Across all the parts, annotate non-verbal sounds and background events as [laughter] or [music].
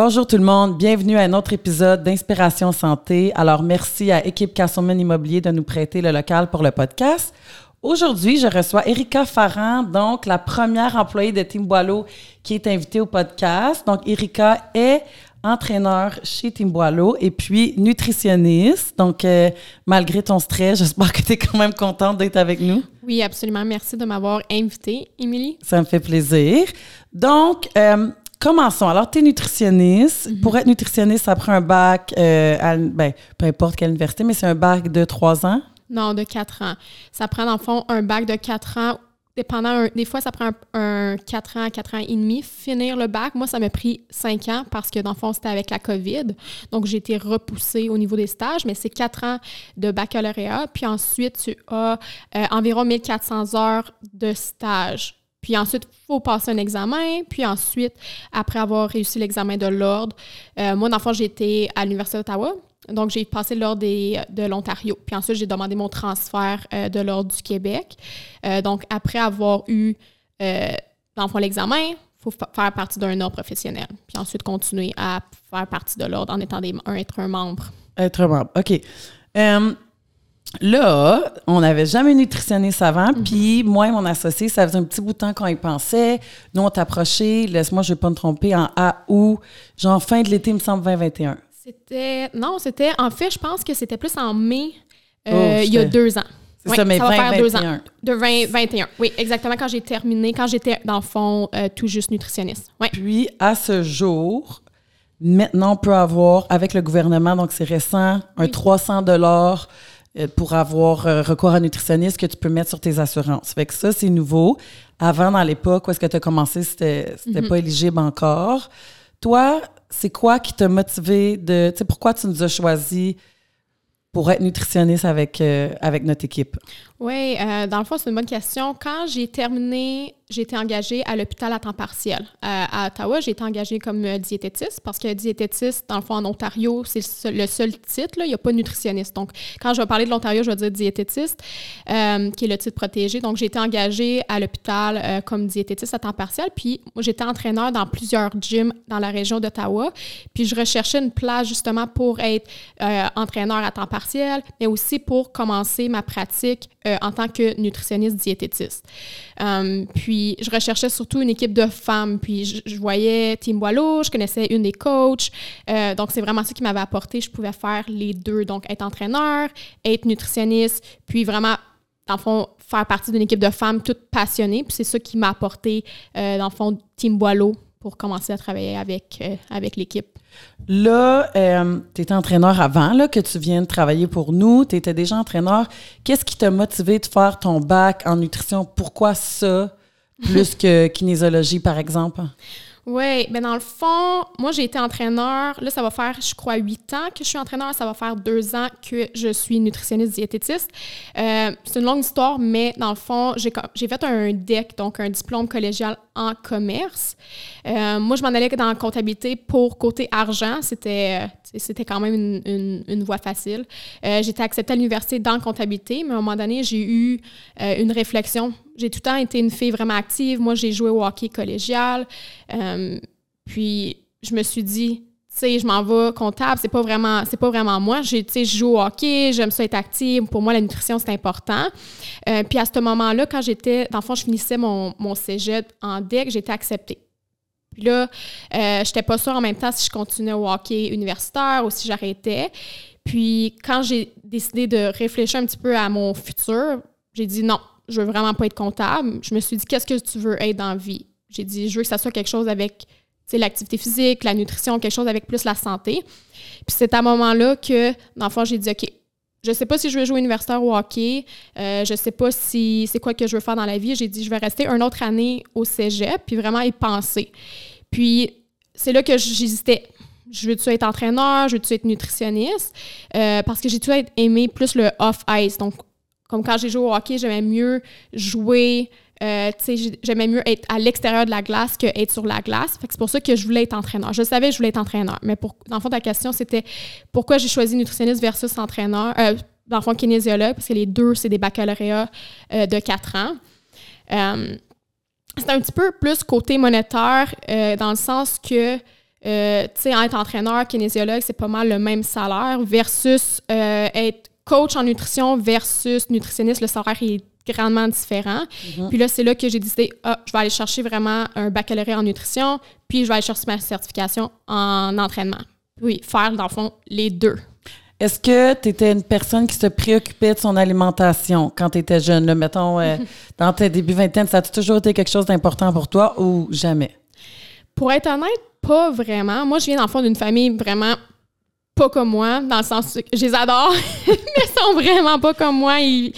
Bonjour tout le monde, bienvenue à un autre épisode d'Inspiration Santé. Alors merci à Équipe Castleman Immobilier de nous prêter le local pour le podcast. Aujourd'hui, je reçois Erika Farran, donc la première employée de Team Boileau qui est invitée au podcast. Donc Erika est entraîneur chez Team Boileau et puis nutritionniste. Donc euh, malgré ton stress, j'espère que tu es quand même contente d'être avec nous. Oui, absolument. Merci de m'avoir invitée, Émilie. Ça me fait plaisir. Donc, euh, Commençons. Alors, tu es nutritionniste. Mhm. Pour être nutritionniste, ça prend un bac, euh, à, ben, peu importe quelle université, mais c'est un bac de trois ans? Non, de quatre ans. Ça prend, dans le fond, un bac de quatre ans. Dépendant, un- des fois, ça prend un, un 4 ans, 4 ans et demi, finir le bac. Moi, ça m'a pris cinq ans parce que, dans le fond, c'était avec la COVID. Donc, j'ai été repoussée au niveau des stages, mais c'est quatre ans de baccalauréat. Puis ensuite, tu as euh, environ 1400 heures de stage. Puis ensuite, il faut passer un examen. Puis ensuite, après avoir réussi l'examen de l'ordre, euh, moi, dans été à l'Université d'Ottawa. Donc, j'ai passé l'ordre de l'Ontario. Puis ensuite, j'ai demandé mon transfert euh, de l'ordre du Québec. Euh, donc, après avoir eu, dans l'examen, il faut fa- faire partie d'un ordre professionnel. Puis ensuite, continuer à faire partie de l'ordre en étant un, être un membre. Être membre. OK. Là, on n'avait jamais nutritionniste avant, Mhm. puis moi et mon associé, ça faisait un petit bout de temps qu'on y pensait. Nous, on t'approchait, laisse-moi, je ne vais pas me tromper, en A ou, genre fin de l'été, il me semble, 2021. C'était. Non, c'était. En fait, je pense que c'était plus en mai, euh, Oh, il y a deux ans. C'est Oui, ça, mais va faire deux ans. 2021. De 2021. Oui, exactement quand j'ai terminé, quand j'étais, dans le fond, euh, tout juste nutritionniste. Oui. Puis, à ce jour, maintenant, on peut avoir, avec le gouvernement, donc c'est récent, un Oui. 300 dollars euh, pour avoir euh, recours à un nutritionniste que tu peux mettre sur tes assurances. Fait que ça, c'est nouveau. Avant, dans l'époque où est-ce que tu as commencé, c'était Mhm. pas éligible encore. Toi, c'est quoi qui t'a motivé de... Tu sais, pourquoi tu nous as choisi pour être nutritionniste avec, euh, avec notre équipe? Oui, euh, dans le fond, c'est une bonne question. Quand j'ai terminé, j'ai été engagée à l'hôpital à temps partiel. Euh, à Ottawa, j'ai été engagée comme euh, diététiste parce que diététiste, dans le fond, en Ontario, c'est le seul, titre. là. Il n'y a pas de nutritionniste. Donc, quand je vais parler de l'Ontario, je vais dire diététiste, euh, qui est le titre protégé. Donc, j'ai été engagée à l'hôpital euh, comme diététiste à temps partiel. Puis, j'étais entraîneur dans plusieurs gyms dans la région d'Ottawa. Puis, je recherchais une place justement pour être euh, entraîneur à temps partiel, mais aussi pour commencer ma pratique euh, en tant que nutritionniste diététiste. Euh, puis, je recherchais surtout une équipe de femmes. Puis, je, voyais Team Boileau, je connaissais une des coachs. Euh, donc, c'est vraiment ça qui m'avait apporté. Je pouvais faire les deux. Donc, être entraîneur, être nutritionniste, puis vraiment, dans le fond, faire partie d'une équipe de femmes toutes passionnées. Puis, c'est ça qui m'a apporté, euh, dans le fond, Team Boileau pour commencer à travailler avec, euh, avec l'équipe. Là, tu étais entraîneur avant là, que tu viennes travailler pour nous. Tu étais déjà entraîneur. Qu'est-ce qui t'a motivé de faire ton bac en nutrition? Pourquoi ça, plus [laughs] que kinésiologie, par exemple? Oui, ben dans le fond, moi j'ai été entraîneur. Là, ça va faire, je crois, huit ans que je suis entraîneur. Ça va faire deux ans que je suis nutritionniste diététiste. Euh, c'est une longue histoire, mais dans le fond, j'ai fait un DEC, donc un diplôme collégial en commerce. Euh, moi, je m'en allais dans la comptabilité pour côté argent. C'était euh, c'était quand même une, une- une voie facile. Euh, J'étais acceptée à l'université dans la comptabilité, mais à un moment donné, j'ai eu euh, une réflexion. J'ai tout le temps été une fille vraiment active. Moi, j'ai joué au hockey collégial. Euh, puis, je me suis dit, tu sais, je m'en vais comptable, c'est pas vraiment, c'est pas vraiment moi. Tu sais, je joue au hockey, j'aime ça être active. Pour moi, la nutrition, c'est important. Euh, puis, à ce moment-là, quand j'étais, dans le fond, je finissais mon, mon cégep en DEC, j'étais acceptée. Puis là, euh, j'étais pas sûre en même temps si je continuais au hockey universitaire ou si j'arrêtais. Puis quand j'ai décidé de réfléchir un petit peu à mon futur, j'ai dit non, je veux vraiment pas être comptable. Je me suis dit qu'est-ce que tu veux être dans la vie? J'ai dit je veux que ça soit quelque chose avec l'activité physique, la nutrition, quelque chose avec plus la santé. Puis c'est à un moment-là que, dans le fond, j'ai dit OK, je sais pas si je veux jouer universitaire au hockey. Euh, je sais pas si c'est quoi que je veux faire dans la vie. J'ai dit, je vais rester une autre année au cégep, puis vraiment y penser. Puis, c'est là que j'hésitais. Je veux-tu être entraîneur? Je veux-tu être nutritionniste? Euh, parce que j'ai toujours aimé plus le off-ice. Donc, comme quand j'ai joué au hockey, j'aimais mieux jouer. euh, j'aimais mieux être à l'extérieur de la glace que être sur la glace. C'est pour ça que je voulais être entraîneur. Je savais que je voulais être entraîneur. Mais pour, dans le fond, ta question, c'était pourquoi j'ai choisi nutritionniste versus entraîneur. Euh, dans le fond, kinésiologue, parce que les deux, c'est des baccalauréats euh, de 4 ans. Euh, c'est un petit peu plus côté monétaire, euh, dans le sens que tu sais, être entraîneur, kinésiologue, c'est pas mal le même salaire versus euh, être coach en nutrition versus nutritionniste, le salaire est grandement différent. Mhm. Puis là, c'est là que j'ai décidé, ah, je vais aller chercher vraiment un baccalauréat en nutrition, puis je vais aller chercher ma certification en entraînement. Oui, faire, dans le fond, les deux. Est-ce que tu étais une personne qui se préoccupait de son alimentation quand tu étais jeune? Là, mettons, euh, [laughs] dans tes débuts vingtaine, ça a toujours été quelque chose d'important pour toi ou jamais? Pour être honnête, pas vraiment. Moi, je viens dans le fond d'une famille vraiment pas comme moi, dans le sens que je les adore, [laughs] mais ils sont vraiment pas comme moi. Ils,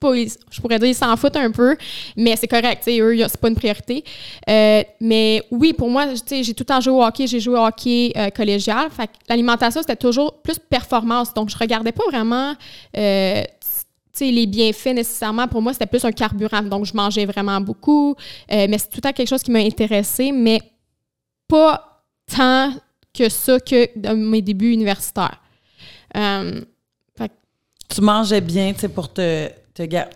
pas- je pourrais dire ils s'en foutent un peu, mais c'est correct, eux, c'est pas une priorité. Euh, mais oui, pour moi, j'ai tout le temps joué au hockey, j'ai joué au hockey euh, collégial. Fait l'alimentation, c'était toujours plus performance. Donc, je regardais pas vraiment euh, les bienfaits nécessairement. Pour moi, c'était plus un carburant. Donc, je mangeais vraiment beaucoup. Mais c'est tout le temps quelque chose qui m'a intéressé, mais pas tant que ça que dans mes débuts universitaires. Euh, fait Tu mangeais bien, tu sais, pour te,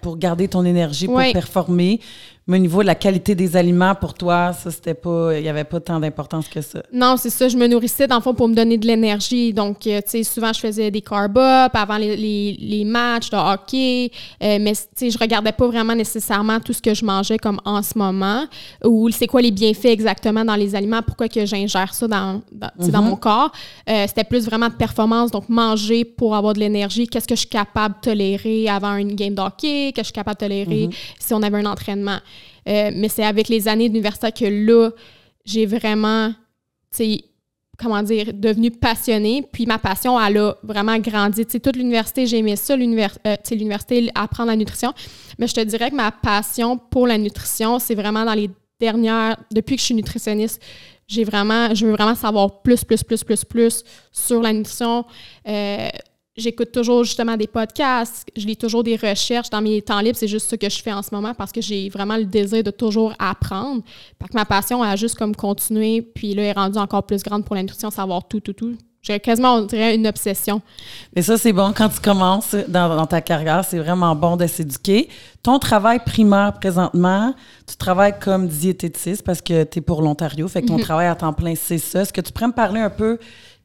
pour garder ton énergie, pour Oui. performer. Mais au niveau de la qualité des aliments, pour toi, ça, c'était pas, il y avait pas tant d'importance que ça. non, c'est ça. Je me nourrissais, dans le fond, pour me donner de l'énergie. Donc, euh, tu sais, souvent, je faisais des carb-up avant les, les- les matchs de hockey. Euh, mais, tu sais, je regardais pas vraiment nécessairement tout ce que je mangeais comme en ce moment. Ou c'est quoi les bienfaits exactement dans les aliments, pourquoi que j'ingère ça dans, dans, dans mon corps? Euh, C'était plus vraiment de performance. Donc, manger pour avoir de l'énergie. Qu'est-ce que je suis capable de tolérer avant une game de hockey? Qu'est-ce que je suis capable de tolérer si on avait un entraînement? Euh, mais c'est avec les années d'université que là, j'ai vraiment, tu sais, comment dire, devenu passionnée. Puis ma passion, elle a vraiment grandi. Tu sais, toute l'université, j'ai aimé ça, l'univers- euh, l'université, apprendre la nutrition. Mais je te dirais que ma passion pour la nutrition, c'est vraiment dans les dernières, depuis que je suis nutritionniste, j'ai vraiment, je veux vraiment savoir plus, plus, plus, plus, plus sur la nutrition. Euh, J'écoute toujours justement des podcasts, je lis toujours des recherches dans mes temps libres. C'est juste ce que je fais en ce moment parce que j'ai vraiment le désir de toujours apprendre. Fait que ma passion a juste comme continué, puis là, est rendue encore plus grande pour la nutrition, savoir tout, tout, tout. J'ai quasiment, on dirait, une obsession. Mais ça, c'est bon quand tu commences dans, dans ta carrière. C'est vraiment bon de s'éduquer. Ton travail primaire présentement, tu travailles comme diététiste parce que tu es pour l'Ontario. Fait que ton travail à temps plein, c'est ça. Est-ce que tu pourrais me parler un peu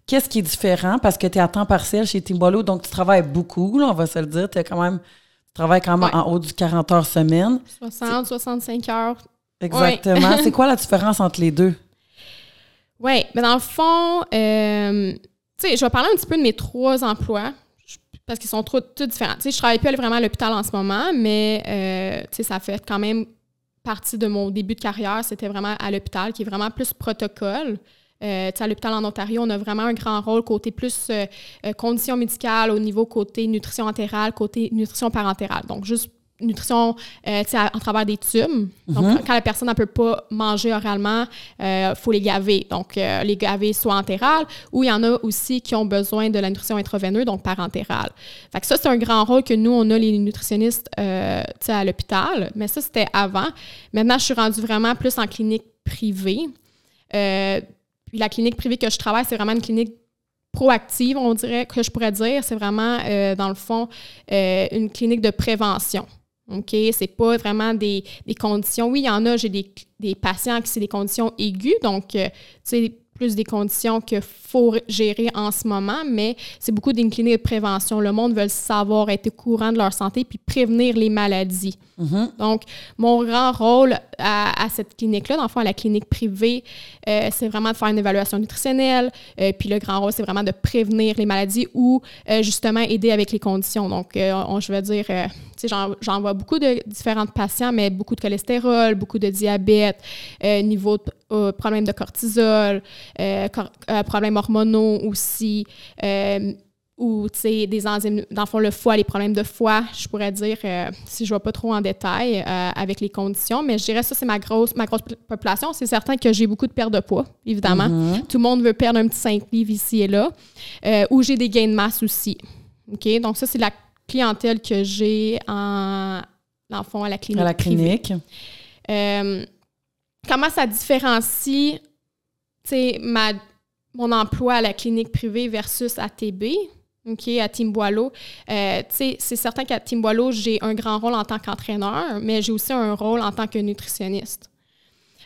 qu'est-ce qui est différent? Parce que tu es à temps partiel chez Timbolo, donc tu travailles beaucoup, là, on va se le dire. Tu quand même, tu travailles quand même Ouais. en haut du 40 heures semaine. 60, 65 heures. Exactement. c'est quoi la différence entre les deux? Oui, mais dans le fond, euh, tu sais, je vais parler un petit peu de mes trois emplois parce qu'ils sont trop, tous différents. Tu sais, je travaille plus vraiment à l'hôpital en ce moment, mais euh, tu sais, ça fait quand même partie de mon début de carrière. C'était vraiment à l'hôpital, qui est vraiment plus protocole. Euh, à l'hôpital en Ontario, on a vraiment un grand rôle côté plus euh, euh, conditions médicales, au niveau côté nutrition entérale, côté nutrition parentérale. Donc, juste nutrition euh, en travers des tubes. Donc, quand la personne ne peut pas manger oralement, il faut les gaver. Donc, euh, les gaver soit entérales ou il y en a aussi qui ont besoin de la nutrition intraveineuse, donc parentérale. Fait que ça, c'est un grand rôle que nous, on a les nutritionnistes euh, à l'hôpital. Mais ça, c'était avant. Maintenant, je suis rendue vraiment plus en clinique privée. La clinique privée que je travaille, c'est vraiment une clinique proactive, on dirait, que je pourrais dire. C'est vraiment, euh, dans le fond, euh, une clinique de prévention. OK? C'est pas vraiment des, des conditions. Oui, il y en a, j'ai des, des patients qui c'est des conditions aiguës, donc, euh, tu sais, plus des conditions qu'il faut gérer en ce moment, mais c'est beaucoup d'une clinique de prévention. Le monde veut savoir, être au courant de leur santé, puis prévenir les maladies. Donc, mon grand rôle à, à cette clinique-là, dans le fond, à la clinique privée, euh, c'est vraiment de faire une évaluation nutritionnelle. euh, puis le grand rôle, c'est vraiment de prévenir les maladies ou euh, justement aider avec les conditions. Donc, on- je veux dire, j'en- vois beaucoup de différents patients, mais beaucoup de cholestérol, beaucoup de diabète, euh, niveau de euh, problème de cortisol, euh, cor- euh, problèmes hormonaux aussi. euh, ou des enzymes, dans le fond, le foie, les problèmes de foie, je pourrais dire, si je ne vais pas trop en détail avec les conditions, mais je dirais ça, c'est ma grosse, ma grosse population. C'est certain que j'ai beaucoup de perte de poids, évidemment. Tout le monde veut perdre un petit 5 livres ici et là, ou j'ai des gains de masse aussi. OK? Donc, ça, c'est la clientèle que j'ai en, dans le fond, à la clinique. À la clinique. Euh, comment ça différencie tu sais, ma, mon emploi à la clinique privée versus à TB, OK, à Team Boileau? Euh, tu sais, c'est certain qu'à Team Boileau, j'ai un grand rôle en tant qu'entraîneur, mais j'ai aussi un rôle en tant que nutritionniste.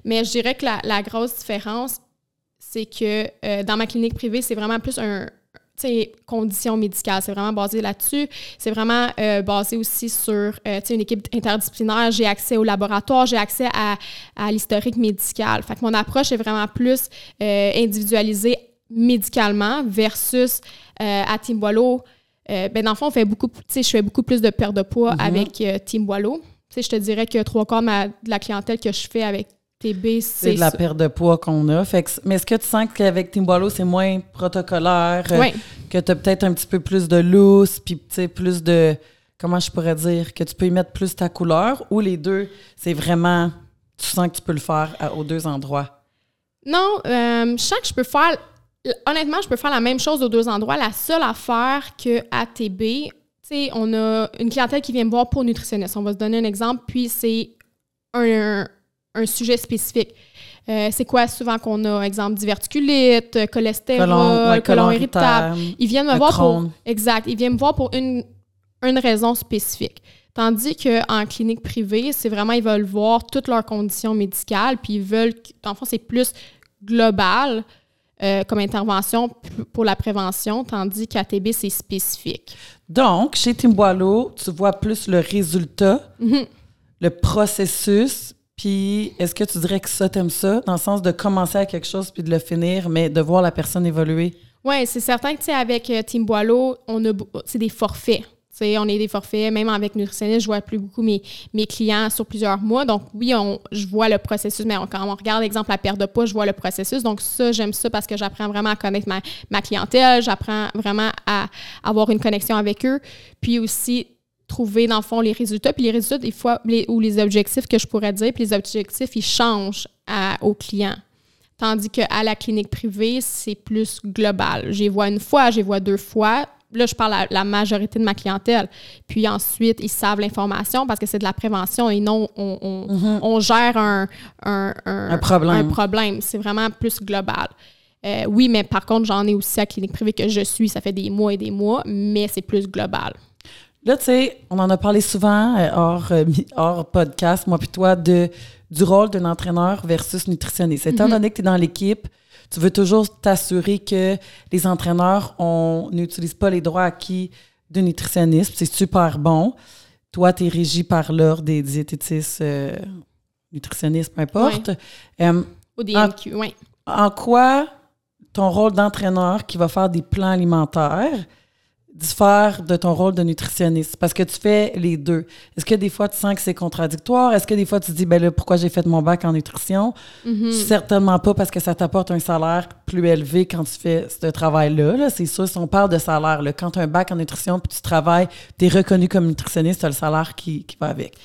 Mais je dirais que la, la grosse différence, c'est que euh, dans ma clinique privée, c'est vraiment plus un condition médicale. C'est vraiment basé là-dessus. C'est vraiment euh, basé aussi sur euh, une équipe interdisciplinaire. J'ai accès au laboratoire, j'ai accès à, à l'historique médical. Fait que mon approche est vraiment plus individualisée médicalement versus à Team Boileau. ben dans le fond, on fait beaucoup, je fais beaucoup plus de perte de poids mm-hmm. avec Team Boileau. je te dirais que trois quarts de la clientèle que je fais avec c'est de la perte de poids qu'on a. Fait mais est-ce que tu sens qu'avec Timbalo, c'est moins protocolaire? Euh, que tu as peut-être un petit peu plus de loose, puis plus de. Comment je pourrais dire? Que tu peux y mettre plus ta couleur? Ou les deux, c'est vraiment. Tu sens que tu peux le faire aux deux endroits? Non, euh, je sens que je peux faire. Honnêtement, je peux faire la même chose aux deux endroits. La seule affaire que ATB, sais, on a une clientèle qui vient me voir pour nutritionniste. On va se donner un exemple, puis c'est un un sujet spécifique. Euh, c'est quoi souvent qu'on a, exemple, diverticulite, cholestérol, colon, irritable. Ils viennent me voir pour. Exact. Ils viennent me voir pour une, une raison spécifique. Tandis qu'en clinique privée, c'est vraiment, ils veulent voir toutes leurs conditions médicales, puis ils veulent, en fond, c'est plus global euh, comme intervention pour la prévention, tandis qu'ATB, c'est spécifique. Donc, chez Timboilo, tu vois plus le résultat, mm-hmm. le processus, puis, est-ce que tu dirais que ça, t'aimes ça, dans le sens de commencer à quelque chose puis de le finir, mais de voir la personne évoluer? Oui, c'est certain que, tu sais, avec euh, Team Boileau, on a, c'est des forfaits. sais, on est des forfaits, même avec nutritionniste, je vois plus beaucoup mes, mes clients sur plusieurs mois. Donc, oui, on, je vois le processus, mais quand on regarde, exemple, la perte de poids, je vois le processus. Donc, ça, j'aime ça parce que j'apprends vraiment à connaître ma, ma clientèle, j'apprends vraiment à avoir une connexion avec eux. Puis aussi, trouver, dans le fond, les résultats. Puis les résultats, des fois, ou les objectifs que je pourrais dire, puis les objectifs, ils changent aux clients. Tandis qu'à la clinique privée, c'est plus global. J'y vois une fois, j'y vois deux fois. Là, je parle à la majorité de ma clientèle. Puis ensuite, ils savent l'information parce que c'est de la prévention et non on, on, mm-hmm. gère un, un, un, problème. Un problème. C'est vraiment plus global. Euh, oui, mais par contre, j'en ai aussi à clinique privée que je suis. Ça fait des mois et des mois, mais c'est plus global. Là, tu sais, on en a parlé souvent euh, hors, euh, hors podcast, moi puis toi, de, du rôle d'un entraîneur versus nutritionniste. Étant mhm. donné que tu es dans l'équipe, tu veux toujours t'assurer que les entraîneurs n'utilisent pas les droits acquis de nutritionniste. C'est super bon. Toi, tu es régi par l'ordre des diététistes, euh, nutritionnistes, peu importe. Au DMQ, oui. En quoi ton rôle d'entraîneur qui va faire des plans alimentaires diffère de ton rôle de nutritionniste? Parce que tu fais les deux. Est-ce que des fois, tu sens que c'est contradictoire? Est-ce que des fois, tu te dis, ben là, pourquoi j'ai fait mon bac en nutrition? Mm-hmm. Certainement pas parce que ça t'apporte un salaire plus élevé quand tu fais ce travail-là. c'est sûr, si on parle de salaire, là, quand tu as un bac en nutrition puis tu travailles, tu es reconnu comme nutritionniste, tu as le salaire qui, qui va avec. Tu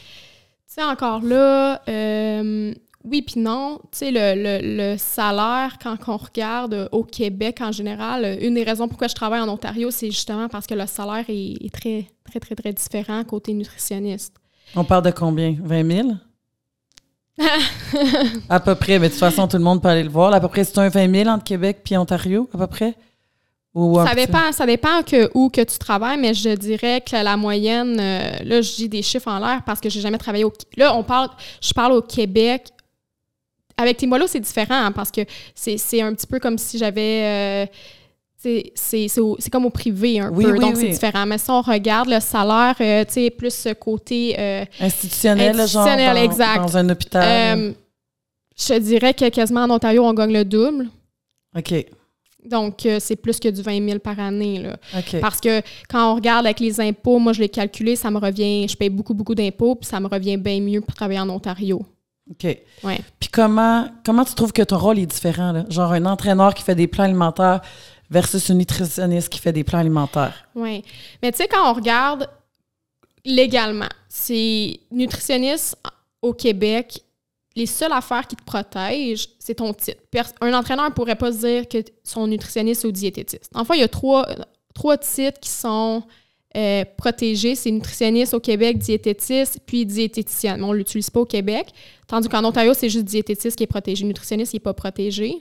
sais, encore là, euh, oui, puis non. Tu sais, le, salaire, quand on regarde au Québec en général, une des raisons pourquoi je travaille en Ontario, c'est justement parce que le salaire est, très, très, très, très différent côté nutritionniste. On parle de combien? 20 000? [laughs] à peu près, mais de toute façon, tout le monde peut aller le voir. À peu près, c'est un 20 000 entre Québec puis Ontario, à peu près? ça dépend, ça dépend que, où que tu travailles, mais je dirais que la moyenne, euh, là, je dis des chiffres en l'air parce que j'ai jamais travaillé au... Là, on parle, je parle au Québec avec Timolo, c'est différent hein, parce que c'est un petit peu comme si j'avais. Euh, c'est comme au privé un peu, donc c'est différent. Mais si on regarde le salaire, euh, tu sais, plus ce côté euh, institutionnel, institutionnel genre exact. dans un hôpital. je dirais que quasiment en Ontario, on gagne le double. OK. Donc, c'est plus que du 20 000 par année. Là. Parce que quand on regarde avec les impôts, moi, je l'ai calculé, ça me revient, je paye beaucoup, beaucoup d'impôts, puis ça me revient bien mieux pour travailler en Ontario. OK. Puis comment, comment tu trouves que ton rôle est différent? Là? Genre un entraîneur qui fait des plans alimentaires versus une nutritionniste qui fait des plans alimentaires. Oui. Mais tu sais, quand on regarde légalement, c'est nutritionniste au Québec, les seules affaires qui te protègent, c'est ton titre. Un entraîneur ne pourrait pas se dire que son nutritionniste ou diététiste. Enfin, il y a trois, trois titres qui sont euh, protégé, c'est nutritionniste au Québec, diététiste, puis diététicienne. on ne l'utilise pas au Québec. Tandis qu'en Ontario, c'est juste diététiste qui est protégé. Nutritionniste, il n'est pas protégé.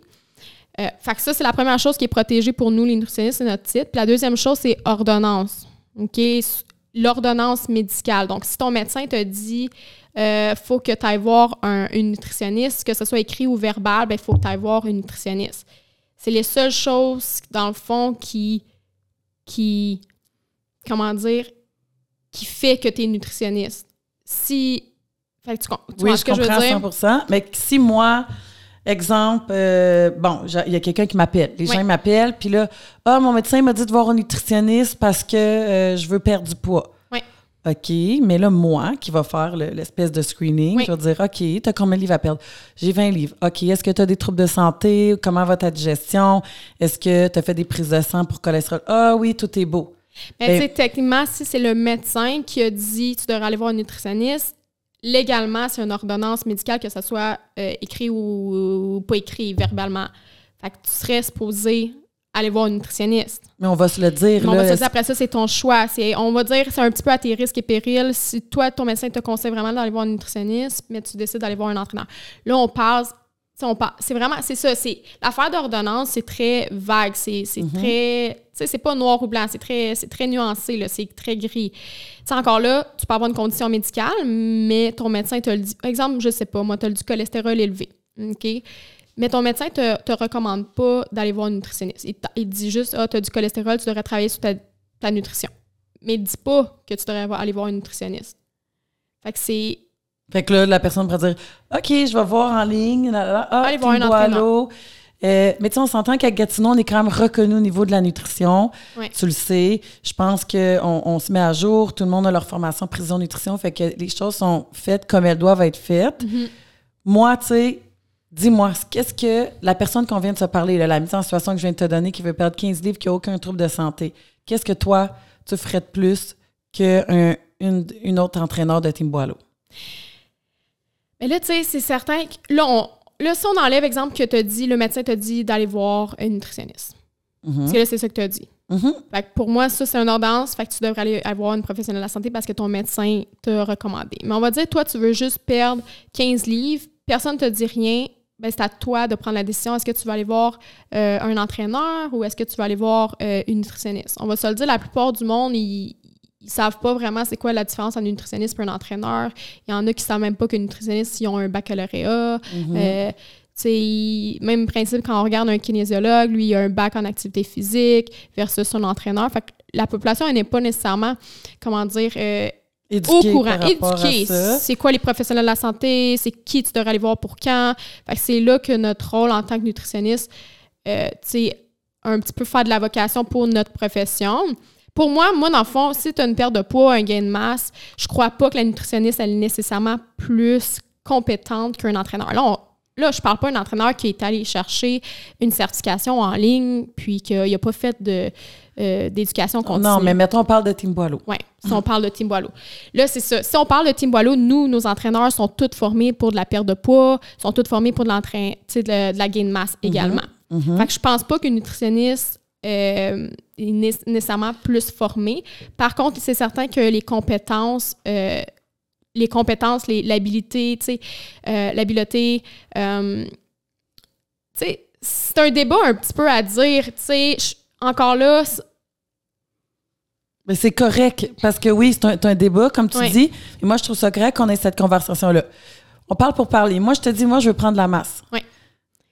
Euh, fait que ça, c'est la première chose qui est protégée pour nous, les nutritionnistes, c'est notre titre. Puis la deuxième chose, c'est ordonnance. OK? L'ordonnance médicale. Donc, si ton médecin te dit euh, faut que tu ailles voir un, une nutritionniste, que ce soit écrit ou verbal, il ben, faut que tu ailles voir une nutritionniste. C'est les seules choses, dans le fond, qui. qui comment dire, qui fait que tu es nutritionniste. Si. Fait que tu, tu oui, je ce que je veux comprends dire? 100 Mais si moi, exemple, euh, bon, il y a quelqu'un qui m'appelle. Les Oui. gens m'appellent, puis là, ah, mon médecin m'a dit de voir un nutritionniste parce que euh, je veux perdre du poids. Oui. OK, mais là, moi, qui va faire le- l'espèce de screening, Oui. je vais dire, OK, t'as combien de livres à perdre? J'ai 20 livres. OK, est-ce que tu as des troubles de santé? Comment va ta digestion? Est-ce que tu as fait des prises de sang pour cholestérol? Ah oui, tout est beau. Mais Ben- tu sais, techniquement, si c'est le médecin qui a dit tu devrais aller voir un nutritionniste, légalement, c'est une ordonnance médicale, que ce soit euh, écrit ou, ou pas écrit verbalement. Fait que tu serais supposé aller voir un nutritionniste. Mais on va se le dire. Mais on là, va se dire après ça, c'est ton choix. C'est, on va dire c'est un petit peu à tes risques et périls. Si toi, ton médecin te conseille vraiment d'aller voir un nutritionniste, mais tu décides d'aller voir un entraîneur. Là, on passe. Par- c'est vraiment, c'est ça, c'est l'affaire d'ordonnance, c'est très vague, c'est, c'est très, tu sais, c'est pas noir ou blanc, c'est très, c'est très nuancé là, c'est très gris. Tu sais, encore là, tu peux avoir une condition médicale, mais ton médecin te le dit. Exemple, je sais pas, moi, tu as du cholestérol élevé, ok, mais ton médecin te, te recommande pas d'aller voir un nutritionniste. Il, dit juste, ah, tu as du cholestérol, tu devrais travailler sur ta, ta nutrition. Mais il dit pas que tu devrais aller voir un nutritionniste. Fait que c'est. Fait que là, la personne pourrait dire OK, je vais voir en ligne. là. Ah, Allez voir un entraîneur. Euh, mais tu sais, on s'entend qu'à Gatineau, on est quand même reconnu au niveau de la nutrition. Tu le sais. Je pense qu'on on se met à jour. Tout le monde a leur formation prison nutrition. Fait que les choses sont faites comme elles doivent être faites. Mhm. Moi, tu sais, dis-moi, qu'est-ce que la personne qu'on vient de se parler, là, la mise en situation que je viens de te donner, qui veut perdre 15 livres, qui n'a aucun trouble de santé, qu'est-ce que toi, tu ferais de plus qu'une une, une autre entraîneur de Team Boileau? Mais là, tu sais, c'est certain que. Là, on, là, si on enlève, exemple, que t'as dit, le médecin t'a dit d'aller voir un nutritionniste. Mhm. Parce que là, c'est ça que tu as dit. Mhm. Fait que pour moi, ça, c'est une ordonnance. Fait que tu devrais aller, aller voir une professionnelle de la santé parce que ton médecin t'a recommandé. Mais on va dire, toi, tu veux juste perdre 15 livres, personne ne te dit rien. Ben, c'est à toi de prendre la décision. Est-ce que tu vas aller voir euh, un entraîneur ou est-ce que tu vas aller voir euh, une nutritionniste? On va se le dire, la plupart du monde, ils ne savent pas vraiment c'est quoi la différence entre un nutritionniste et un entraîneur. Il y en a qui ne savent même pas qu'un nutritionniste, ils ont un baccalauréat. Mhm. Euh, même principe quand on regarde un kinésiologue, lui, il a un bac en activité physique versus son entraîneur. Fait que la population, elle n'est pas nécessairement, comment dire, euh, au courant, éduquée. C'est quoi les professionnels de la santé, c'est qui tu devrais aller voir pour quand? Fait que c'est là que notre rôle en tant que nutritionniste, euh, tu sais, un petit peu faire de la vocation pour notre profession. Pour moi, moi, dans le fond, si tu as une perte de poids, un gain de masse, je crois pas que la nutritionniste, elle est nécessairement plus compétente qu'un entraîneur. Là, on- Là, je parle pas d'un entraîneur qui est allé chercher une certification en ligne puis qu'il n'a pas fait de, euh, d'éducation continue. Non, mais mettons, on parle de Team Boileau. Oui, si on parle de Team Boileau. Là, c'est ça. Si on parle de Team Boileau, nous, nos entraîneurs sont tous formés pour de la perte de poids, sont tous formés pour de, tu sais, de, de la gain de masse également. Mhm. Fait que je pense pas qu'une nutritionniste euh, nécessairement plus formée. Par contre, c'est certain que les compétences, euh, les compétences, les- l'habilité, tu sais, euh, l'habileté, euh, tu sais, c'est un débat un petit peu à dire, tu sais, je- encore là, Mais c'est correct, parce que oui, c'est un, débat, comme tu Oui. dis. Et moi, je trouve ça correct qu'on ait cette conversation-là. On parle pour parler. Moi, je te dis, moi, je veux prendre la masse. Oui.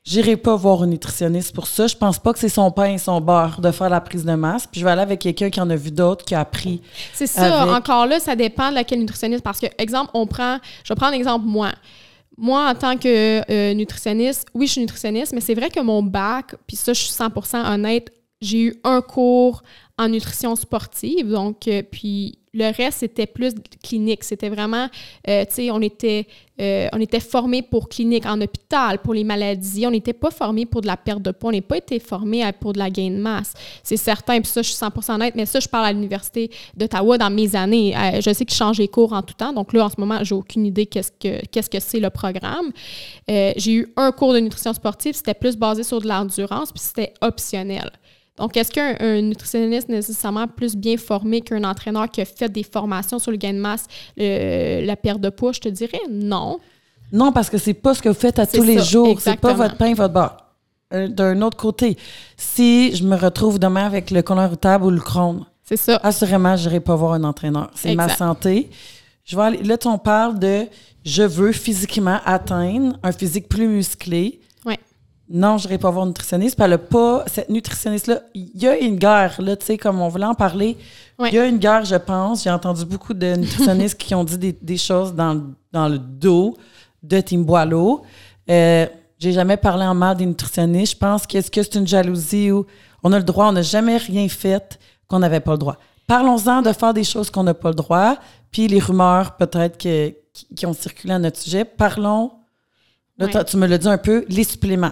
J'irai pas voir un nutritionniste pour ça. Je pense pas que c'est son pain et son beurre de faire la prise de masse. Puis je vais aller avec quelqu'un qui en a vu d'autres, qui a appris. C'est ça, Avec- encore là, ça dépend de laquelle nutritionniste. Parce que, exemple, on prend, je vais prendre exemple moi. Moi, en tant que euh, nutritionniste, oui, je suis nutritionniste, mais c'est vrai que mon bac, puis ça, je suis 100% honnête, j'ai eu un cours en nutrition sportive, donc, euh, puis le reste, c'était plus clinique. C'était vraiment, euh, tu sais, on était, euh, était formés pour clinique en hôpital, pour les maladies. On n'était pas formés pour de la perte de poids. On n'a pas été formés pour de la gain de masse. C'est certain, puis ça, je suis 100% honnête, mais ça, je parle à l'Université d'Ottawa dans mes années. Euh, je sais que je change les cours en tout temps, donc là, en ce moment, j'ai aucune idée qu'est-ce que qu'est-ce que c'est le programme. J'ai eu un cours de nutrition sportive, c'était plus basé sur de l'endurance, puis c'était optionnel. Donc, est-ce qu'un un nutritionniste est nécessairement plus bien formé qu'un entraîneur qui a fait des formations sur le gain de masse, la perte de poids? Je te dirais? Non. Non, parce que c'est pas ce que vous faites à tous les jours. C'est pas votre pain, votre beurre. Euh, D'un autre côté, si je me retrouve demain avec le colon irritable ou le Crohn, C'est ça. assurément, je n'irai pas voir un entraîneur. C'est ma santé. Je vais aller, là, on parle de je veux physiquement atteindre un physique plus musclé. Non, je n'irai pas voir une nutritionniste. Puis elle a pas, cette nutritionniste-là, il y a une guerre, là, tu sais, comme on voulait en parler. Il y a une guerre, je pense. J'ai entendu beaucoup de nutritionnistes qui ont dit des, choses dans, dans, le dos de Tim Boileau. Euh, j'ai jamais parlé en mal des nutritionnistes. Je pense qu'est-ce que c'est une jalousie ou on a le droit, on n'a jamais rien fait qu'on n'avait pas le droit. Parlons-en de faire des choses qu'on n'a pas le droit, puis les rumeurs peut-être qui, ont circulé à notre sujet. Parlons, là, tu me l'as dit un peu, les suppléments.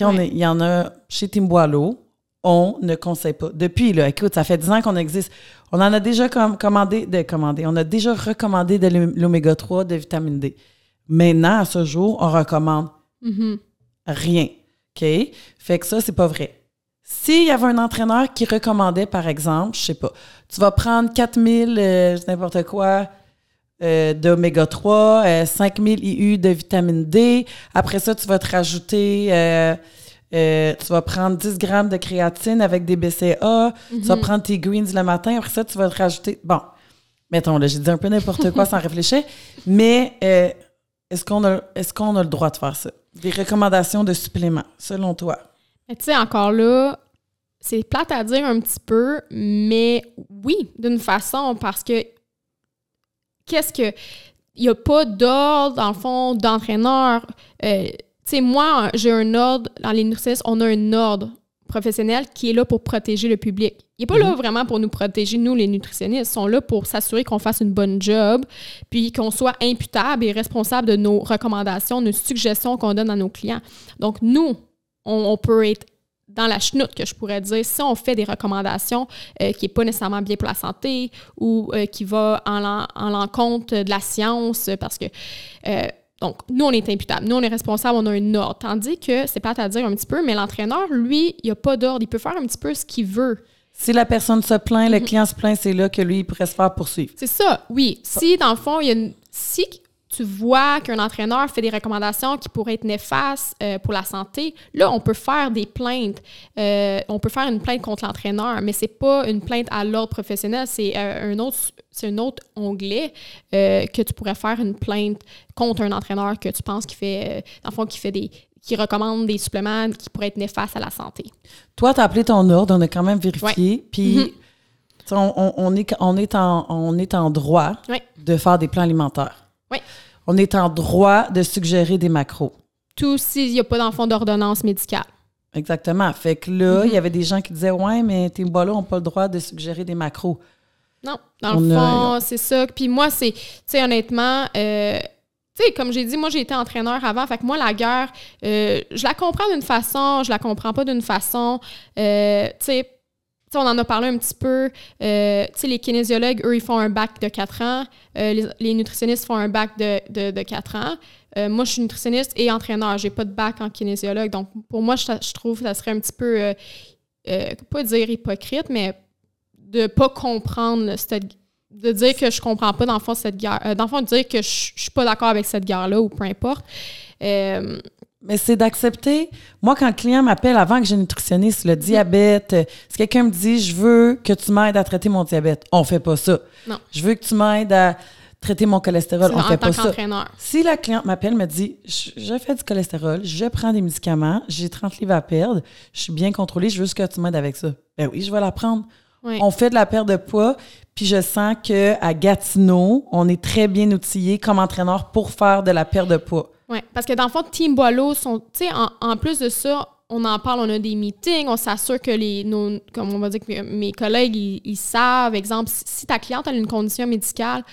Quand il y en a chez Timboilo, on ne conseille pas. Depuis, là, écoute, ça fait 10 ans qu'on existe. On en a déjà commandé, de, commandé, on a déjà recommandé de l'oméga 3, de vitamine D. Maintenant, à ce jour, on recommande mm-hmm. rien. OK? Fait que ça, c'est pas vrai. S'il y avait un entraîneur qui recommandait, par exemple, je sais pas, tu vas prendre 4000, euh, n'importe quoi, euh, d'oméga 3, 5000 IU de vitamine D. Après ça, tu vas te rajouter, euh, tu vas prendre 10 grammes de créatine avec des BCA. Tu vas mhm. prendre tes greens le matin. Après ça, tu vas te rajouter. Bon, mettons, là, j'ai dit un peu n'importe quoi sans réfléchir. Mais est-ce qu'on a, est qu'on a le droit de faire ça? Des recommandations de suppléments, selon toi? tu sais, encore là, c'est plate à dire un petit peu, mais oui, d'une façon, parce que qu'est-ce que. Il n'y a pas d'ordre, dans le fond, d'entraîneur. Euh, tu sais, moi, j'ai un ordre, dans les nutritionnistes, on a un ordre professionnel qui est là pour protéger le public. Il n'est pas là mhm. vraiment pour nous protéger, nous, les nutritionnistes. Ils sont là pour s'assurer qu'on fasse une bonne job, puis qu'on soit imputable et responsable de nos recommandations, de nos suggestions qu'on donne à nos clients. Donc, nous, on, peut être dans la chenoute, que je pourrais dire, si on fait des recommandations euh, qui n'est pas nécessairement bien pour la santé ou euh, qui va en, l'encontre de la science, parce que euh, donc, nous, on est imputable. Nous, on est responsable, on a un ordre. Tandis que, c'est pas à dire un petit peu, mais l'entraîneur, lui, il n'a pas d'ordre. Il peut faire un petit peu ce qu'il veut. Si la personne se plaint, le mm-hmm. client se plaint, c'est là que lui, il pourrait se faire poursuivre. C'est ça, oui. Si, dans le fond, il y a une. Si tu vois qu'un entraîneur fait des recommandations qui pourraient être néfastes euh, pour la santé, là, on peut faire des plaintes. Euh, on peut faire une plainte contre l'entraîneur, mais c'est pas une plainte à l'ordre professionnel, c'est euh, un autre c'est un autre onglet que tu pourrais faire une plainte contre un entraîneur que tu penses qui fait, dans fond, qui fait des qui recommande des suppléments qui pourraient être néfastes à la santé. Toi, tu as appelé ton ordre, on a quand même vérifié, puis mm-hmm. on, est, on, est en, on est en droit de faire des plans alimentaires. Oui. On est en droit de suggérer des macros. Tout s'il n'y a pas d'enfant d'ordonnance médicale. Exactement. Fait que là, il y avait des gens qui disaient Ouais, mais tes bois-là n'ont pas le droit de suggérer des macros. Non, dans le fond, c'est ça. Puis moi, c'est, tu sais, honnêtement, euh, tu sais, comme j'ai dit, moi, j'ai été entraîneur avant. Fait que moi, la guerre, euh, je la comprends d'une façon, je la comprends pas d'une façon. Euh, tu sais, on en a parlé un petit peu. Euh, les kinésiologues, eux, ils font un bac de 4 ans. Euh, les, nutritionnistes font un bac de, de, 4 ans. Euh, moi, je suis nutritionniste et entraîneur. J'ai pas de bac en kinésiologue. Donc, pour moi, je, trouve que ça serait un petit peu, pas dire hypocrite, mais de pas comprendre de dire que je comprends pas, dans le fond, cette guerre. dans le fond, de dire que je, je suis pas d'accord avec cette guerre-là ou peu importe. Mais c'est d'accepter. Moi, quand le client m'appelle avant que j'ai une nutritionniste, le diabète, si quelqu'un me dit je veux que tu m'aides à traiter mon diabète, on fait pas ça. Non. Je veux que tu m'aides à traiter mon cholestérol, on fait pas ça. Si la cliente m'appelle, me dit je, fais du cholestérol, je prends des médicaments, j'ai 30 livres à perdre, je suis bien contrôlée, je veux que tu m'aides avec ça. Ben oui, je vais la prendre. On fait de la perte de poids, puis je sens que à Gatineau, on est très bien outillé comme entraîneur pour faire de la perte de poids. Oui, parce que dans le fond, Team Boileau sont, sais, en, plus de ça, on en parle, on a des meetings, on s'assure que les, nos, comme on va dire que mes collègues, ils, savent, exemple, si ta cliente a une condition médicale,